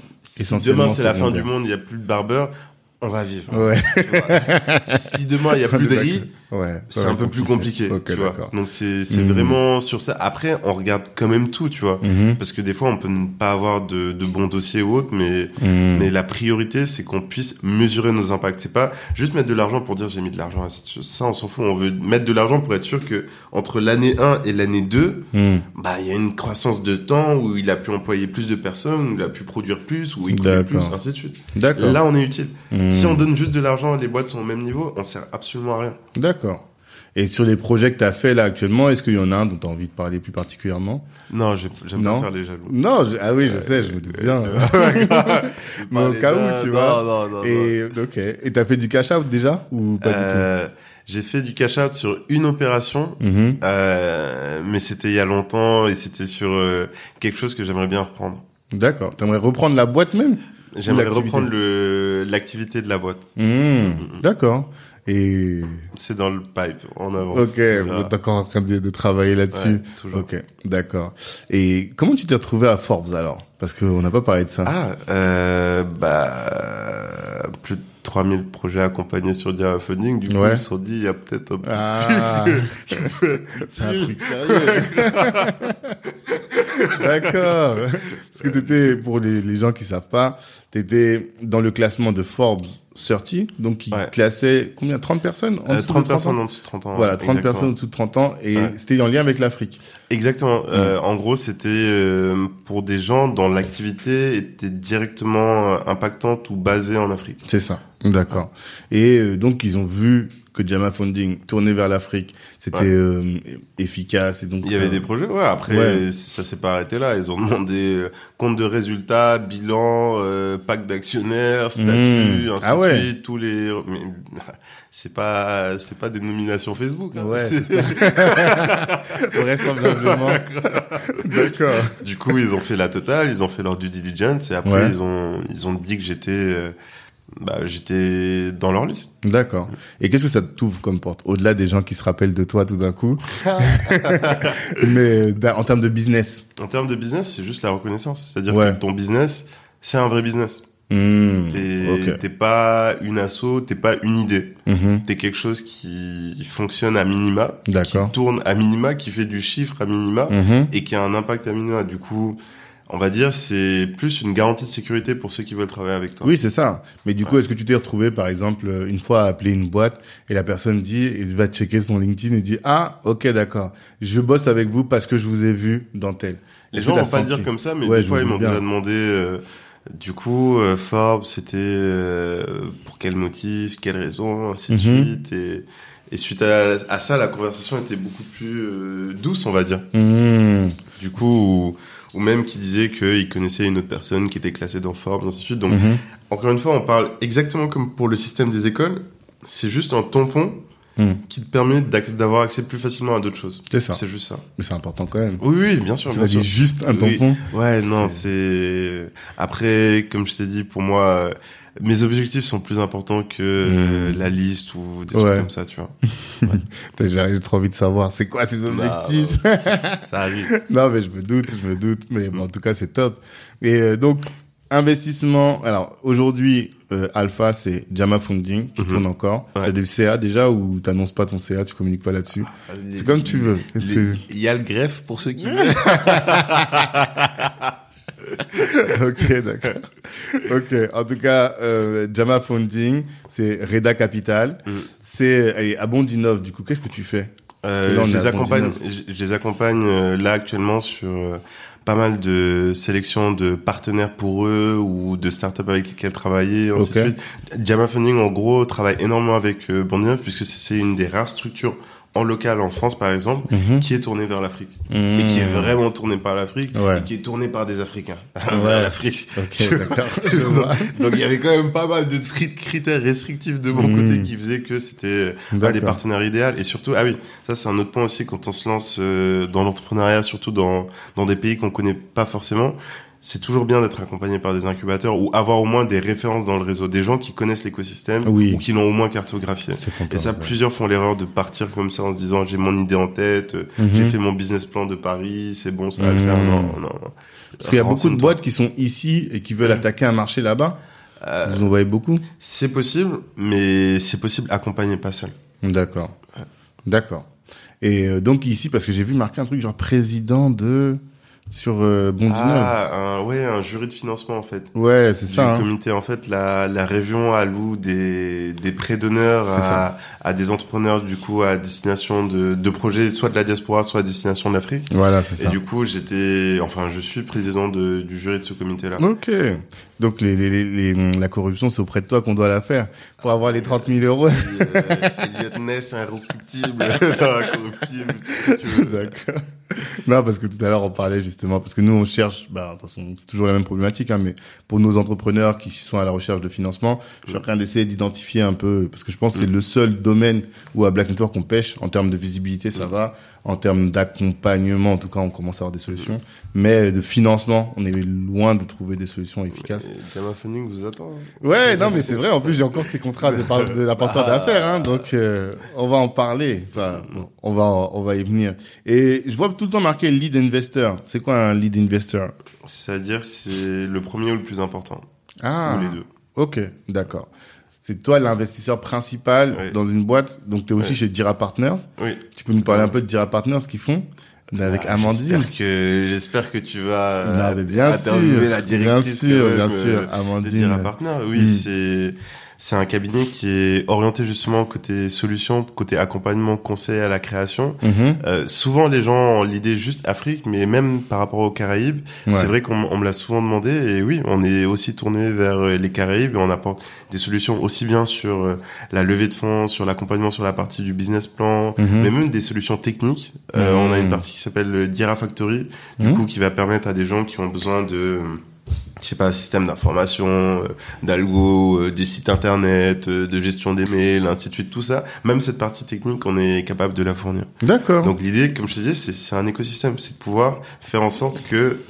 Speaker 2: demain c'est la fin du monde, il n'y a plus de barbeur, on va vivre.
Speaker 1: Ouais.
Speaker 2: si demain il y a plus de riz, ouais, c'est un peu plus compliqué. tu vois. Donc c'est c'est mhm. vraiment sur ça. Après, on regarde quand même tout, tu vois, mhm. parce que des fois on peut ne pas avoir de, de bons dossiers ou autres, mais mhm. mais la priorité c'est qu'on puisse mesurer nos impacts. C'est pas juste mettre de l'argent pour dire j'ai mis de l'argent. Ça on s'en fout. On veut mettre de l'argent pour être sûr que entre l'année 1 et l'année 2, bah il y a une croissance de temps où il a pu employer plus de personnes, où il a pu produire plus, où il produit plus, ainsi de suite. Là on est utile. Si on donne juste de l'argent, les boîtes sont au même niveau, on sert absolument à rien.
Speaker 1: D'accord. Et sur les projets que tu as fait là actuellement, est-ce qu'il y en a un dont tu as envie de parler plus particulièrement?
Speaker 2: Non, j'aime pas faire les jaloux.
Speaker 1: Non, ah oui, je sais, je me doute bien. Mais au cas où, tu vois. Non, non, non. Et ok. Et t'as fait du cash out déjà ou pas du tout? Euh,
Speaker 2: J'ai fait du cash out sur une opération, mm-hmm. euh, mais c'était il y a longtemps et c'était sur euh, quelque chose que j'aimerais bien reprendre.
Speaker 1: D'accord. T'aimerais reprendre la boîte même?
Speaker 2: J'aimerais reprendre le l'activité de la boîte.
Speaker 1: Mmh, mmh. D'accord. Et
Speaker 2: c'est dans le pipe en avance.
Speaker 1: Ok, vous êtes encore en train de, travailler là-dessus.
Speaker 2: toujours.
Speaker 1: Ok, d'accord. Et comment tu t'es retrouvé à Forbes alors? Parce qu'on n'a pas parlé de ça.
Speaker 2: Ah, euh, bah plus 3000 projets accompagnés sur Diamond Funding. Du coup, ils se sont dit, il y a peut-être un petit ah,
Speaker 1: truc. C'est un truc sérieux. D'accord. Parce que t'étais, pour les, les gens qui savent pas, t'étais dans le classement de Forbes 30, donc qui classait combien 30 personnes
Speaker 2: en euh, 30 personnes en dessous de 30 ans.
Speaker 1: Voilà, 30 personnes en dessous de 30 ans et c'était en lien avec l'Afrique.
Speaker 2: Exactement. Euh, en gros, c'était euh, pour des gens dont l'activité était directement euh, impactante ou basée en Afrique.
Speaker 1: C'est ça. D'accord. Et euh, donc ils ont vu que Jama Funding tournait vers l'Afrique, c'était euh, efficace et donc
Speaker 2: il y avait des projets. Ouais. Après, ça s'est pas arrêté là. Ils ont demandé euh, compte de résultats, bilan, euh, pack d'actionnaires, statut, mmh. ainsi ah de suite, tous les. Mais c'est pas c'est pas des nominations Facebook. Hein.
Speaker 1: Ouais. Vraisemblablement. D'accord.
Speaker 2: Du coup, ils ont fait la totale, ils ont fait leur due diligence et après ils ont ils ont dit que j'étais euh, bah, j'étais dans leur liste.
Speaker 1: D'accord. Et qu'est-ce que ça t'ouvre comme porte Au-delà des gens qui se rappellent de toi tout d'un coup. Mais en termes de business.
Speaker 2: En termes de business, c'est juste la reconnaissance. C'est-à-dire que ton business, c'est un vrai business.
Speaker 1: Mmh,
Speaker 2: t'es pas une asso, t'es pas une idée. Mmh. T'es quelque chose qui fonctionne à minima, qui tourne à minima, qui fait du chiffre à minima mmh. et qui a un impact à minima. Du coup, on va dire, c'est plus une garantie de sécurité pour ceux qui veulent travailler avec toi.
Speaker 1: Oui, c'est ça. Mais du coup, est-ce que tu t'es retrouvé, par exemple, une fois à appeler une boîte et la personne dit, il va checker son LinkedIn et dit, ah, ok, d'accord, je bosse avec vous parce que je vous ai vu dans tel.
Speaker 2: Les gens vont pas dire comme ça, mais des fois, ils m'ont déjà demandé, euh, du coup, euh, Forbes, c'était euh, pour quel motif, quelle raison, ainsi de mhm. suite. Et, et suite à, ça, la conversation était beaucoup plus douce, on va dire.
Speaker 1: Mmh.
Speaker 2: Du coup, ou, même qui disait qu'il connaissait une autre personne qui était classée dans Forbes, ainsi de suite. Donc, mhm. encore une fois, on parle exactement comme pour le système des écoles. C'est juste un tampon hmm. qui te permet d'avoir accès plus facilement à d'autres choses.
Speaker 1: C'est ça.
Speaker 2: C'est juste ça.
Speaker 1: Mais c'est important quand même.
Speaker 2: Oui, oui, bien sûr.
Speaker 1: C'est juste un tampon.
Speaker 2: Ouais, non, c'est. Après, comme je t'ai dit, pour moi, mes objectifs sont plus importants que hmm. la liste ou des trucs comme ça, tu vois.
Speaker 1: Ouais. J'ai trop envie de savoir, c'est quoi ces objectifs
Speaker 2: Ça arrive.
Speaker 1: non, mais je me doute, je me doute. Mais en tout cas, c'est top. Et euh, donc, investissement. Alors, aujourd'hui, euh, Alpha, c'est Jama Funding qui mhm. tourne encore. Ouais. T'as des CA déjà ou t'annonces pas ton CA, tu communiques pas là-dessus? Ah, C'est comme tu veux.
Speaker 2: Il y a le greffe pour ceux qui veulent.
Speaker 1: ok, d'accord. Ok, en tout cas, euh, Jama Funding, c'est Reda Capital. Mm. C'est à Bondinov, du coup, qu'est-ce que tu fais?
Speaker 2: Euh, je, les accompagne, je, les accompagne euh, là actuellement sur euh, pas mal de sélections de partenaires pour eux ou de startups avec lesquels travailler. Ainsi de suite. Jama Funding, en gros, travaille énormément avec euh, Bondinov puisque c'est une des rares structures en local en France par exemple mhm. qui est tourné vers l'Afrique. Et qui est mhm. vraiment tourné par l'Afrique et qui est tourné par des Africains. Vers l'Afrique. Donc il y avait quand même pas mal de critères restrictifs de mon côté mhm. qui faisaient que c'était un des partenaires idéaux et surtout ah oui ça c'est un autre point aussi quand on se lance euh, dans l'entrepreneuriat surtout dans dans des pays qu'on connaît pas forcément c'est toujours bien d'être accompagné par des incubateurs ou avoir au moins des références dans le réseau, des gens qui connaissent l'écosystème ou qui l'ont au moins cartographié. Et ça, plusieurs font l'erreur de partir comme ça en se disant j'ai mon idée en tête, mhm. j'ai fait mon business plan de Paris, c'est bon, ça va le faire. Mhm. Non, non, non.
Speaker 1: Parce qu'il y a beaucoup de boîtes qui sont ici et qui veulent attaquer un marché là-bas. Euh, Vous en voyez beaucoup
Speaker 2: C'est possible, mais c'est possible accompagné, pas seul.
Speaker 1: D'accord. D'accord. Et euh, donc ici, parce que j'ai vu marquer un truc genre président de sur euh,
Speaker 2: Ah, un, ouais, un jury de financement en fait.
Speaker 1: Ouais, c'est ça.
Speaker 2: Hein. comité en fait, la, la région alloue des, des prêts d'honneur à, à des entrepreneurs du coup à destination de, de projets soit de la diaspora, soit à destination de l'Afrique.
Speaker 1: Voilà, c'est ça.
Speaker 2: Et du coup, j'étais, enfin, je suis président de, du jury de ce comité-là.
Speaker 1: Ok. Donc les, les, les, la corruption, c'est auprès de toi qu'on doit la faire pour avoir les 30 000 euros.
Speaker 2: Elliot Ness, incorruptible, incorruptible.
Speaker 1: D'accord. Non, parce que tout à l'heure on parlait justement, parce que nous on cherche, bah, de toute façon c'est toujours la même problématique, hein, mais pour nos entrepreneurs qui sont à la recherche de financement, je suis en train d'essayer d'identifier un peu, parce que je pense que c'est le seul domaine où à Black Network on pêche en termes de visibilité, ça va en termes d'accompagnement, en tout cas, on commence à avoir des solutions. Mais de financement, on est loin de trouver des solutions efficaces.
Speaker 2: Gamma Funding vous attend. Hein.
Speaker 1: Ouais, non, mais c'est vrai. En plus, j'ai encore tes contrats de, de l'apporteur ah. d'affaires, hein, donc euh, on va en parler. Enfin, on va, on va y venir. Et je vois tout le temps marqué lead investor. C'est quoi un lead investor?
Speaker 2: C'est-à-dire, c'est le premier ou le plus important?
Speaker 1: Ah. Ou les deux. Ok, d'accord c'est toi l'investisseur principal dans une boîte. Donc tu es aussi chez Dira Partners.
Speaker 2: Oui.
Speaker 1: Tu peux nous parler un peu de Dira Partners, ce qu'ils font? Avec ah, Amandine.
Speaker 2: J'espère que j'espère que tu vas
Speaker 1: non, bien sûr,
Speaker 2: la directrice
Speaker 1: bien sûr, bien sûr,
Speaker 2: Amandine. De Dira Partners. Oui, hmm. c'est c'est un cabinet qui est orienté justement côté solution, côté accompagnement, conseil à la création.
Speaker 1: Mhm.
Speaker 2: Euh, souvent, les gens ont l'idée juste Afrique, mais même par rapport aux Caraïbes, c'est vrai qu'on me l'a souvent demandé. Et oui, on est aussi tourné vers euh, les Caraïbes et on apporte des solutions aussi bien sur euh, la levée de fonds, sur l'accompagnement sur la partie du business plan, mhm. mais même des solutions techniques. Euh, On a une partie qui s'appelle Dira Factory, du mhm. coup, qui va permettre à des gens qui ont besoin de je sais pas, système d'information, euh, d'algo, euh, du site internet, euh, de gestion des mails, ainsi de suite, tout ça. Même cette partie technique, on est capable de la fournir.
Speaker 1: D'accord.
Speaker 2: Donc l'idée, comme je disais, c'est un écosystème, c'est de pouvoir faire en sorte que,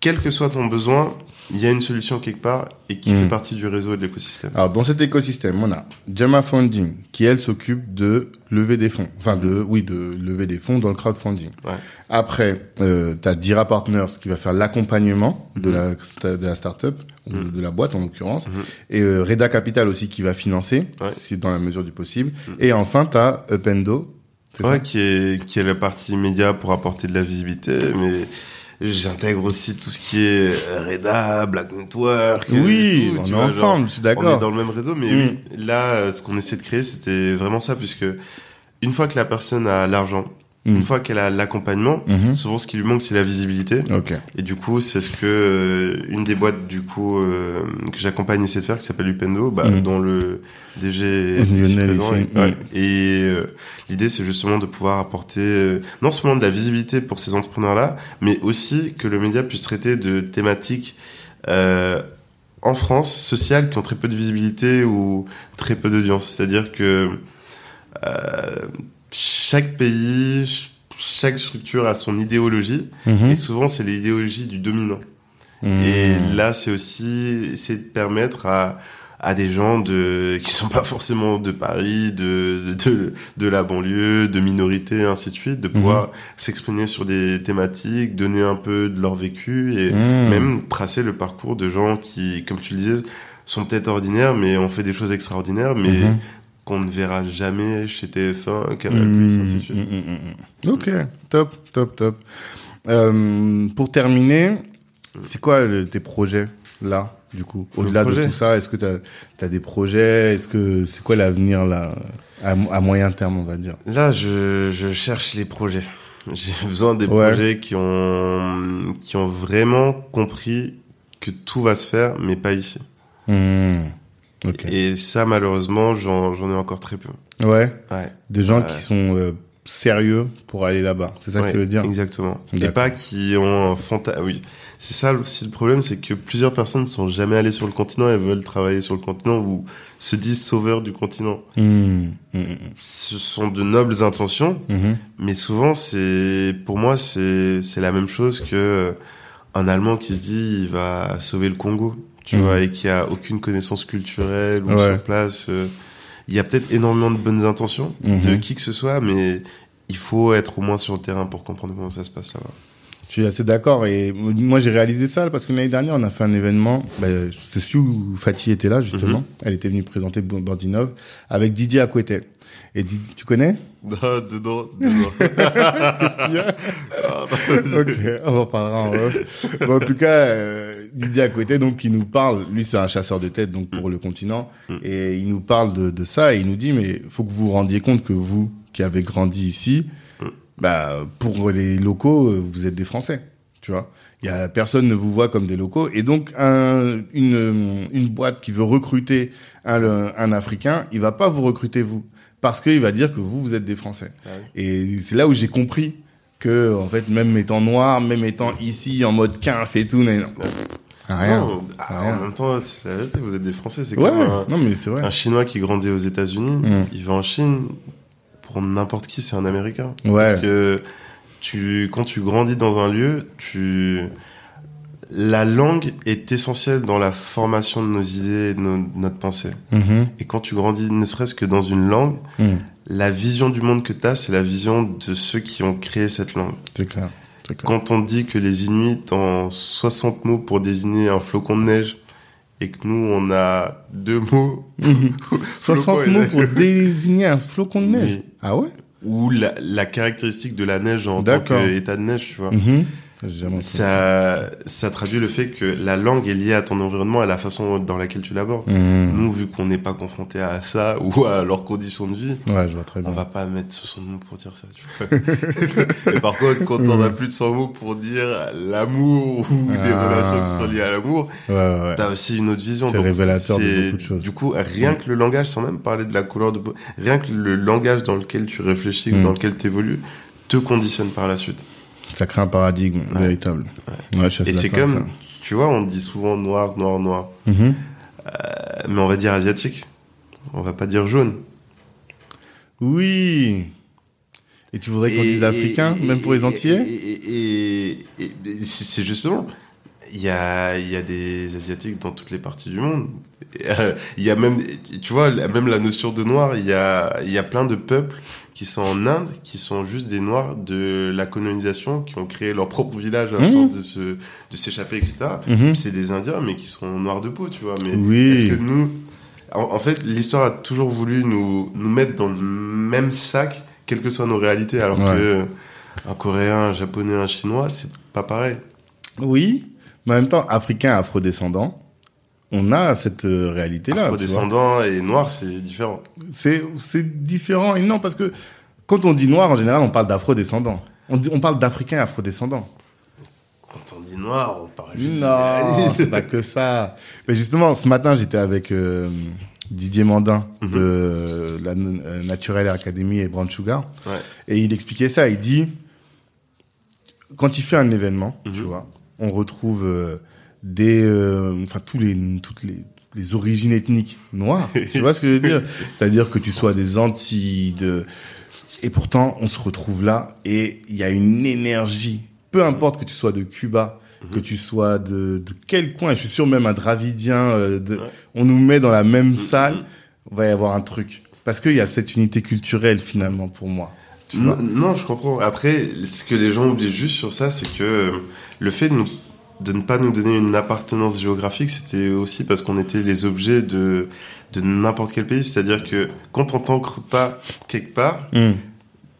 Speaker 2: quel que soit ton besoin, il y a une solution quelque part et qui fait hmm. partie du réseau et de l'écosystème.
Speaker 1: Alors dans cet écosystème, on a Jama Funding qui elle s'occupe de lever des fonds, enfin de oui de lever des fonds dans le crowdfunding.
Speaker 2: Ouais.
Speaker 1: Après, euh, tu as Dira Partners qui va faire l'accompagnement de, la, de la startup ou hmm. de la boîte en l'occurrence, hmm. et euh, Reda Capital aussi qui va financer, ouais. si dans la mesure du possible. Et enfin, tu as Upendo.
Speaker 2: Ouais, qui est qui est la partie média pour apporter de la visibilité, mais j'intègre aussi tout ce qui est euh, Reda, Black Network.
Speaker 1: Oui, on est ensemble, je suis d'accord.
Speaker 2: On est dans le même réseau, mais mm. oui, là, euh, ce qu'on essaie de créer, c'était vraiment ça, puisque une fois que la personne a l'argent, Une mhm. fois qu'elle a l'accompagnement, mhm. souvent ce qui lui manque c'est la visibilité. Et du coup, c'est ce que euh, une des boîtes du coup euh, que j'accompagne essaie de faire, qui s'appelle Upendo, bah, mhm. dont le DG est présent. Et, euh, l'idée c'est justement de pouvoir apporter non seulement de la visibilité pour ces entrepreneurs-là, mais aussi que le média puisse traiter de thématiques en France sociales qui ont très peu de visibilité ou très peu d'audience. C'est-à-dire que chaque pays, chaque structure a son idéologie, mhm. et souvent c'est l'idéologie du dominant. Mhm. Et là, c'est aussi c'est de permettre à à des gens de qui sont pas forcément de Paris, de de, de la banlieue, de minorités, ainsi de suite, de pouvoir mhm. s'exprimer sur des thématiques, donner un peu de leur vécu et même tracer le parcours de gens qui, comme tu le disais, sont peut-être ordinaires, mais ont fait des choses extraordinaires, mais qu'on ne verra jamais chez TF1, Canal+, mmh, ainsi de suite. Mmh,
Speaker 1: mmh, ok, top, top, top. Euh, pour terminer, c'est quoi tes projets là, du coup? Au-delà de tout ça, est-ce que tu as, des projets? Est-ce que c'est quoi l'avenir là, à, moyen terme, on va dire?
Speaker 2: Là, je, je cherche les projets. J'ai besoin des projets qui ont, qui ont vraiment compris que tout va se faire, mais pas ici. Et ça, malheureusement, j'en ai encore très peu.
Speaker 1: Ouais. ouais. Des gens qui sont euh, sérieux pour aller là-bas. C'est ça que tu veux dire?
Speaker 2: Exactement. Et pas qui ont un fantasme. Oui. C'est ça aussi le problème, c'est que plusieurs personnes ne sont jamais allées sur le continent et veulent travailler sur le continent ou se disent sauveurs du continent. Mmh. Mmh, mmh. Ce sont de nobles intentions, mais souvent, c'est pour moi, c'est la même chose que un Allemand qui se dit il va sauver le Congo tu vois, mhm. et qui a aucune connaissance culturelle ou sur place. Euh, il y a peut-être énormément de bonnes intentions de mhm. qui que ce soit, mais il faut être au moins sur le terrain pour comprendre comment ça se passe là-bas.
Speaker 1: Je suis assez d'accord et moi j'ai réalisé ça parce que l'année dernière on a fait un événement, ben, c'est sûr où Fatih était là justement, mhm. elle était venue présenter Bandinov avec Didier Akouetel. Et tu connais
Speaker 2: Non, dedans, dedans.
Speaker 1: c'est ce qu'il y a ah, Ok, on en parlera en off. en tout cas, euh, Didier Akouetel, donc qui nous parle, lui c'est un chasseur de tête donc pour mm. le continent, mm. et il nous parle de, de ça et il nous dit mais faut que vous vous rendiez compte que vous qui avez grandi ici, bah, pour les locaux, vous êtes des Français, tu vois. Il y a personne ne vous voit comme des locaux et donc un, une, une boîte qui veut recruter un, un Africain, il va pas vous recruter vous parce qu'il va dire que vous vous êtes des Français. Ah et c'est là où j'ai compris que en fait même étant noir, même étant ici en mode quinf et tout,
Speaker 2: non, rien, non, rien. En même temps, vous êtes des Français. C'est ouais, comme un, non, mais vrai. un Chinois qui grandit aux États-Unis, mm. il va en Chine, pour n'importe qui, c'est un Américain. Ouais. Parce que tu, quand tu grandis dans un lieu, tu, la langue est essentielle dans la formation de nos idées et de, notre pensée. Mm-hmm. Et quand tu grandis, ne serait-ce que dans une langue, mm. la vision du monde que tu as, c'est la vision de ceux qui ont créé cette langue.
Speaker 1: C'est clair.
Speaker 2: Quand on dit que les Inuits ont 60 mots pour désigner un flocon de neige, et que nous, on a deux mots.
Speaker 1: 60 mots pour désigner un flocon de neige. Ah ouais?
Speaker 2: Ou la, la, caractéristique de la neige en tant qu'état de neige, tu vois. Ça, ça traduit le fait que la langue est liée à ton environnement et à la façon dans laquelle tu l'abordes. Mmh. Nous, vu qu'on n'est pas confronté à ça ou à leurs conditions de vie,
Speaker 1: ouais, je vois très bien.
Speaker 2: on va pas mettre 60 mots pour dire ça. Tu et par contre, quand on a plus de 100 mots pour dire l'amour ou des ah. relations qui sont liées à l'amour, ouais, ouais. t'as aussi une autre vision.
Speaker 1: C'est révélateur de beaucoup de choses.
Speaker 2: Du coup, rien que le langage, sans même parler de la couleur de peau, rien que le langage dans lequel tu réfléchis ou mmh. dans lequel tu évolues, te conditionne par la suite.
Speaker 1: Ça crée un paradigme véritable.
Speaker 2: et c'est comme, tu vois, on dit souvent noir, noir, noir. Mhm. Euh, mais on va dire asiatique. On va pas dire jaune.
Speaker 1: Oui. Et tu voudrais qu'on dise africain, même pour les entiers
Speaker 2: Et, c'est justement, il y a, y a des asiatiques dans toutes les parties du monde. Il y a même, tu vois, même la notion de noir, il y a, y a plein de peuples qui sont en Inde, qui sont juste des Noirs de la colonisation, qui ont créé leur propre village à mmh. de se, de s'échapper, etc. Mmh. C'est des Indiens, mais qui sont noirs de peau, tu vois. Mais oui. est-ce que nous, en, fait, l'histoire a toujours voulu nous, nous mettre dans le même sac, quelles que soient nos réalités, alors que un Coréen, un Japonais, un Chinois, c'est pas pareil.
Speaker 1: Oui, mais en même temps, Africain, Afro-descendant, on a cette euh, réalité-là.
Speaker 2: Afro-descendant et noir, c'est différent.
Speaker 1: C'est c'est différent et non parce que quand on dit noir, en général, on parle d'afro-descendants. On, on parle d'africains afro-descendants.
Speaker 2: Quand on dit noir, on parle juste
Speaker 1: Non, c'est pas que ça. Mais justement, ce matin, j'étais avec euh, Didier Mandin
Speaker 2: Mhm.
Speaker 1: de la euh, Naturelle Academy et Brown Sugar.
Speaker 2: Ouais.
Speaker 1: Et il expliquait ça. Il dit, quand il fait un événement,
Speaker 2: Mhm.
Speaker 1: tu vois, on retrouve euh, des, euh, enfin tous les, toutes les, toutes les origines ethniques noires. tu vois ce que je veux dire? C'est-à-dire que tu sois des Antilles, de, et pourtant on se retrouve là et il y a une énergie. Peu importe que tu sois de Cuba, que tu sois de, de quel coin. Je suis sûr même un Dravidien. euh, de,
Speaker 2: Ouais.
Speaker 1: On nous met dans la même
Speaker 2: Mhm.
Speaker 1: salle, va y avoir un truc. Parce qu'il y a cette unité culturelle finalement pour moi. Tu
Speaker 2: Non,
Speaker 1: vois?
Speaker 2: non, je comprends. Après, ce que les gens oublient juste sur ça, c'est que euh, le fait de, nous- de ne pas nous donner une appartenance géographique, c'était aussi parce qu'on était les objets de, de n'importe quel pays. C'est-à-dire que quand on t'ancre pas quelque part,
Speaker 1: Hmm.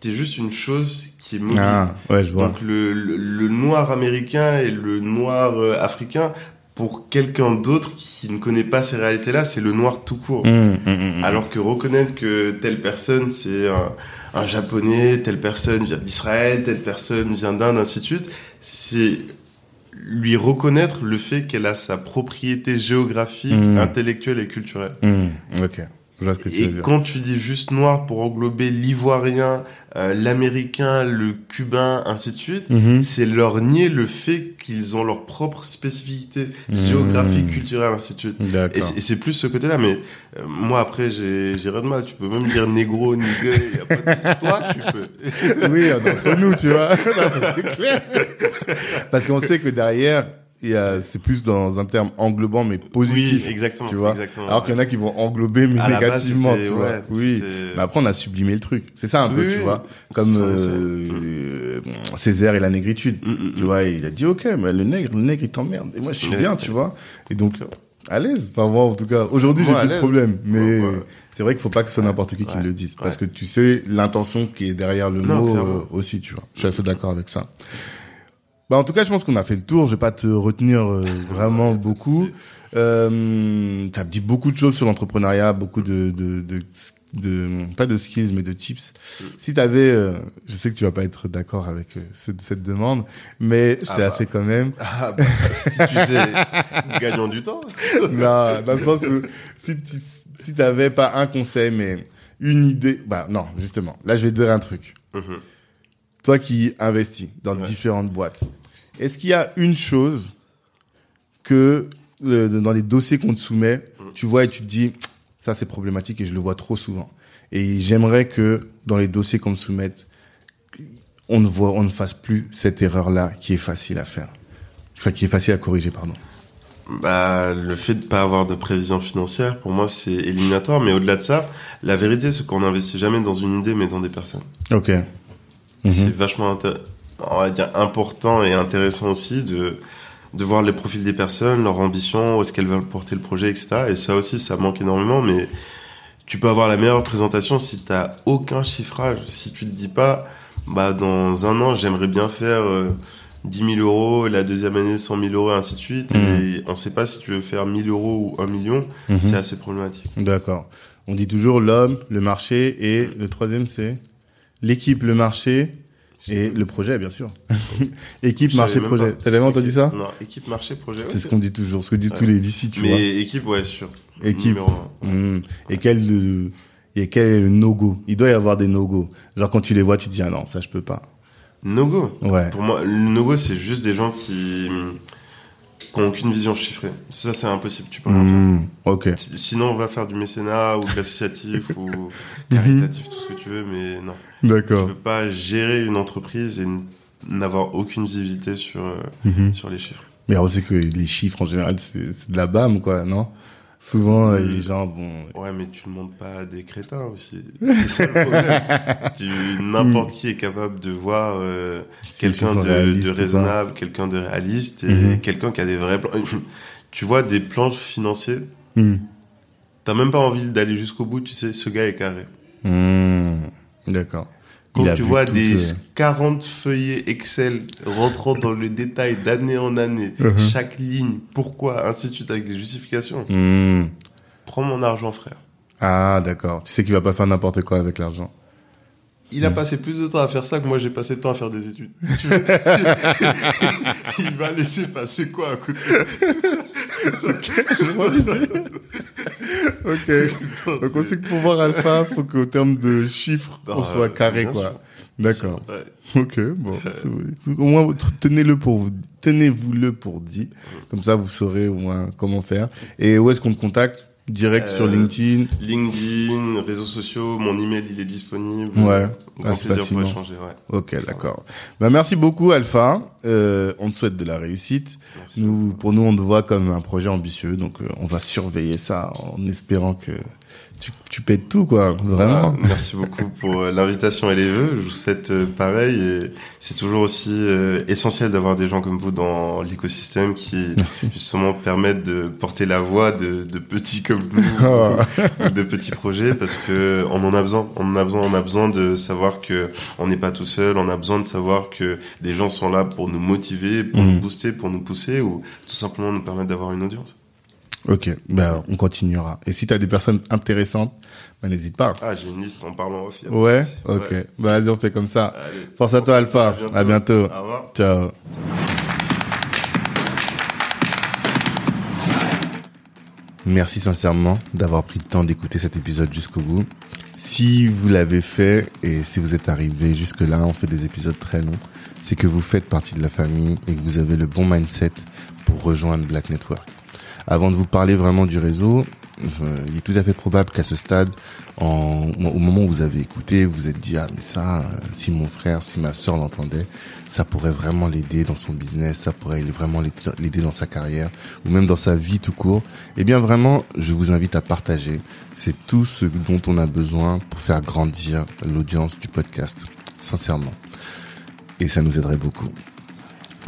Speaker 2: t'es juste une chose qui est mobile.
Speaker 1: Ah, ouais, je vois.
Speaker 2: Donc le, le, le noir américain et le noir euh, africain, pour quelqu'un d'autre qui ne connaît pas ces réalités-là, c'est le noir tout court.
Speaker 1: Hum, hum, hum.
Speaker 2: Alors que reconnaître que telle personne c'est un, un japonais, telle personne vient d'Israël, telle personne vient d'Inde, ainsi de suite, c'est lui reconnaître le fait qu'elle a sa propriété géographique,
Speaker 1: Mm.
Speaker 2: intellectuelle et culturelle.
Speaker 1: Ok, je vois ce que tu veux
Speaker 2: Et
Speaker 1: dire.
Speaker 2: quand tu dis juste noir pour englober l'ivoirien, euh, l'américain, le cubain, ainsi de suite,
Speaker 1: Mhm.
Speaker 2: c'est leur nier le fait qu'ils ont leur propre spécificité
Speaker 1: Mm.
Speaker 2: géographique, culturelle, ainsi de suite. Et c'est- plus ce côté-là, mais euh, moi après j'ai rien de mal. Tu peux même dire négro, nigga, toi tu peux.
Speaker 1: oui, entre nous, tu vois. C'est clair. Parce qu'on sait que derrière, y a, c'est plus dans un terme englobant mais positif.
Speaker 2: Oui, exactement.
Speaker 1: tu vois.
Speaker 2: exactement.
Speaker 1: Alors qu'il y en a qui vont englober mais
Speaker 2: base,
Speaker 1: négativement, tu vois.
Speaker 2: ouais,
Speaker 1: oui. Mais après, on a sublimé le truc. C'est ça un peu, tu vois. Comme
Speaker 2: Ça,
Speaker 1: euh, Césaire et la négritude.
Speaker 2: Mm, mm,
Speaker 1: Tu
Speaker 2: mm.
Speaker 1: vois, il a dit, ok, mais le nègre, le nègre, il t'emmerde. Et moi, je suis bien, tu vois. Et donc, à l'aise. Enfin, moi, en tout cas, aujourd'hui, j'ai plus de problème. Mais
Speaker 2: Ouais, ouais.
Speaker 1: c'est vrai qu'il faut pas que ce soit n'importe qui qui
Speaker 2: Ouais.
Speaker 1: le dise. Parce que tu sais l'intention qui est derrière le
Speaker 2: Non,
Speaker 1: mot euh, aussi, tu vois. Je suis assez d'accord avec ça. Bah, en tout cas, je pense qu'on a fait le tour. Je vais pas te retenir euh, vraiment beaucoup. Euh, tu as dit beaucoup de choses sur l'entrepreneuriat, beaucoup de, de, de, de- pas de skills, mais de tips. Si tu avais, je sais que tu vas pas être d'accord avec euh, ce- cette demande, mais je
Speaker 2: Ah
Speaker 1: te la
Speaker 2: bah.
Speaker 1: fais quand même.
Speaker 2: Ah, bah, si tu sais, gagnons du temps.
Speaker 1: non, dans le sens où si tu si t'avais pas un conseil, mais une idée, bah non, justement. Là, je vais te dire un truc.
Speaker 2: Mhm.
Speaker 1: Toi qui investis dans
Speaker 2: Ouais.
Speaker 1: différentes boîtes, est-ce qu'il y a une chose que dans les dossiers qu'on te soumet,
Speaker 2: Mm.
Speaker 1: tu vois et tu te dis ça c'est problématique et je le vois trop souvent. Et j'aimerais que dans les dossiers qu'on me soumette, on ne voit, on ne fasse plus cette erreur-là qui est facile à faire, enfin qui est facile à corriger, pardon.
Speaker 2: Bah, le fait de pas avoir de prévision financière, pour moi, c'est éliminatoire. Mais au-delà de ça, la vérité, c'est qu'on n'investit jamais dans une idée, mais dans des personnes.
Speaker 1: Ok. Mhm.
Speaker 2: C'est vachement, intér- on va dire, important et intéressant aussi de, de voir les profils des personnes, leur ambition, où est-ce qu'elles veulent porter le projet, etc. Et ça aussi, ça manque énormément, mais tu peux avoir la meilleure présentation si t'as aucun chiffrage. Si tu te dis pas, bah, dans un an, j'aimerais bien faire euh, 10 000 euros, la deuxième année 100 000 euros, et ainsi de suite.
Speaker 1: Mhm.
Speaker 2: Et on sait pas si tu veux faire 1000 euros ou 1 million.
Speaker 1: Mhm.
Speaker 2: C'est assez problématique.
Speaker 1: D'accord. On dit toujours l'homme, le marché et le troisième c'est? L'équipe, le marché et le projet, bien sûr. équipe, marché, projet. T'as jamais entendu ça
Speaker 2: Non, équipe, marché, projet.
Speaker 1: C'est ce qu'on dit toujours, ce que disent
Speaker 2: Ouais.
Speaker 1: tous les VC, tu
Speaker 2: Mais équipe, ouais, sûr.
Speaker 1: Équipe.
Speaker 2: Numéro un.
Speaker 1: vois. Mm. Et quel euh, et quel est le no-go? Il doit y avoir des no-go. Genre quand tu les vois, tu te dis ah non, ça je peux pas.
Speaker 2: No go.
Speaker 1: Ouais.
Speaker 2: Pour moi, le no-go, c'est juste des gens qui qui aucune vision chiffrée. Ça, c'est impossible. Tu peux rien faire.
Speaker 1: Mm. Ok.
Speaker 2: Si- Sinon, on va faire du mécénat ou de l'associatif ou caritatif, tout ce que tu veux, mais non. Tu
Speaker 1: D'accord.
Speaker 2: peux pas gérer une entreprise et n'avoir aucune visibilité sur, euh,
Speaker 1: Mhm.
Speaker 2: sur les chiffres.
Speaker 1: Mais on sait que les chiffres en général c'est de la bam quoi, non? Souvent euh,
Speaker 2: Mm.
Speaker 1: les gens bon.
Speaker 2: Ouais, mais tu ne montres pas à des crétins aussi. C'est ça le problème. Tu- N'importe qui est capable de voir euh,
Speaker 1: si
Speaker 2: quelqu'un de, raisonnable, quelqu'un de réaliste et
Speaker 1: Mhm.
Speaker 2: quelqu'un qui a des vrais plans. tu vois des plans financiers,
Speaker 1: Mm.
Speaker 2: t'as même pas envie d'aller jusqu'au bout, tu sais, ce gars est carré.
Speaker 1: Mm. D'accord.
Speaker 2: Quand tu vois des
Speaker 1: euh,
Speaker 2: 40 feuillets Excel rentrant dans le détail d'année en année,
Speaker 1: Mhm.
Speaker 2: chaque ligne, pourquoi, ainsi de suite, avec des justifications, il a passé plus de temps à faire ça que moi j'ai passé de temps à faire des études. il va laisser passer quoi à côté?
Speaker 1: Ok. Donc on sait que pour voir alpha, faut qu'au terme de chiffres, on soit carré quoi. D'accord. Ok, bon. Au moins, tenez-le pour vous, tenez-vous le pour dit. Comme ça, vous saurez au moins comment faire. Et où est-ce qu'on te contacte? Direct sur euh, LinkedIn.
Speaker 2: LinkedIn, réseaux sociaux, mon email il est disponible.
Speaker 1: Ouais.
Speaker 2: Grand plaisir pour échanger. Ouais.
Speaker 1: Ok, d'accord. Bah merci beaucoup Alpha. Euh, on te souhaite de la réussite. nous, pour nous, on te voit comme un projet ambitieux, donc euh, on va surveiller ça en espérant que tu, tu pètes tout, quoi, vraiment.
Speaker 2: merci beaucoup pour euh, l'invitation et les vœux. Je vous souhaite euh, pareil. Et c'est toujours aussi euh, essentiel d'avoir des gens comme vous dans l'écosystème qui justement permettent de porter la voix de, de petits comme nous, oh. de petits projets, parce que on en a besoin. On en a besoin. On a besoin de savoir que on n'est pas tout seul. On a besoin de savoir que des gens sont là pour nous motiver, pour mm. nous booster, pour nous pousser, ou tout simplement nous permettre d'avoir une audience.
Speaker 1: Ok, ben on continuera. Et si tu as des personnes intéressantes, ben n'hésite pas.
Speaker 2: Ah, j'ai une liste en parlant off.
Speaker 1: Ouais, ok. Ben vas-y, on fait comme ça. Force à toi, Alpha. À bientôt. À bientôt. Ciao. Merci sincèrement d'avoir pris le temps d'écouter cet épisode jusqu'au bout. Si vous l'avez fait et si vous êtes arrivé jusque là, on fait des épisodes très longs, c'est que vous faites partie de la famille et que vous avez le bon mindset pour rejoindre Black Network. Avant de vous parler vraiment du réseau, il est tout à fait probable qu'à ce stade, en, au moment où vous avez écouté, vous vous êtes dit ah mais ça, euh, si mon frère, si ma sœur l'entendait, ça pourrait vraiment l'aider dans son business, ça pourrait vraiment l'aider dans sa carrière ou même dans sa vie tout court. Eh bien vraiment, je vous invite à partager. C'est tout ce dont on a besoin pour faire grandir l'audience du podcast, sincèrement. Et ça nous aiderait beaucoup.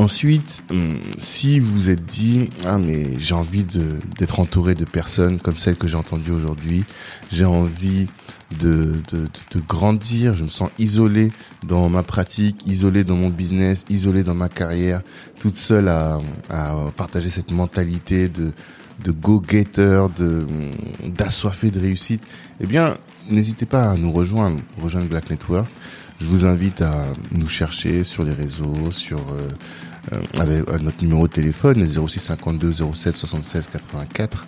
Speaker 1: Ensuite, hum, si vous êtes dit ah mais j'ai envie d'être entouré de personnes comme celles que j'ai entendues aujourd'hui, j'ai envie de, de, de, grandir, je me sens isolé dans ma pratique, isolé dans mon business, isolé dans ma carrière, toute seule à, à partager cette mentalité de de go-getter, de hum, d'assoiffé de réussite, eh bien, n'hésitez pas à nous rejoindre, rejoindre Black Network. Je vous invite à nous chercher sur les réseaux, sur euh, avec euh, notre numéro de téléphone 06 52 07 76 84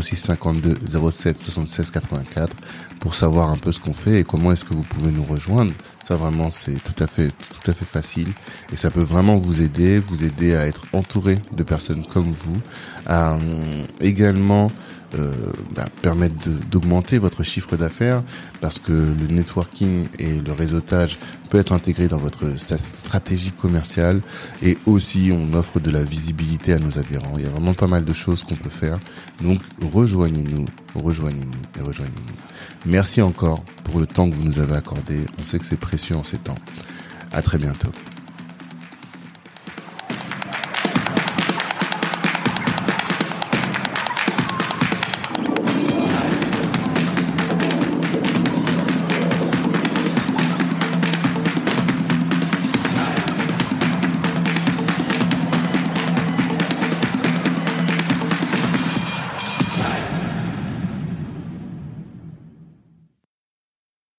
Speaker 1: 06 52 07 76 84 pour savoir un peu ce qu'on fait et comment est-ce que vous pouvez nous rejoindre. Ça vraiment c'est tout à fait tout à fait facile et ça peut vraiment vous aider, vous aider à être entouré de personnes comme vous, à également euh, bah, permettre d'augmenter votre chiffre d'affaires parce que le networking et le réseautage peut être intégré dans votre stratégie commerciale et aussi on offre de la visibilité à nos adhérents. Il y a vraiment pas mal de choses qu'on peut faire. Donc rejoignez-nous, rejoignez-nous et rejoignez-nous. Merci encore pour le temps que vous nous avez accordé. On sait que c'est précieux en ces temps. À très bientôt.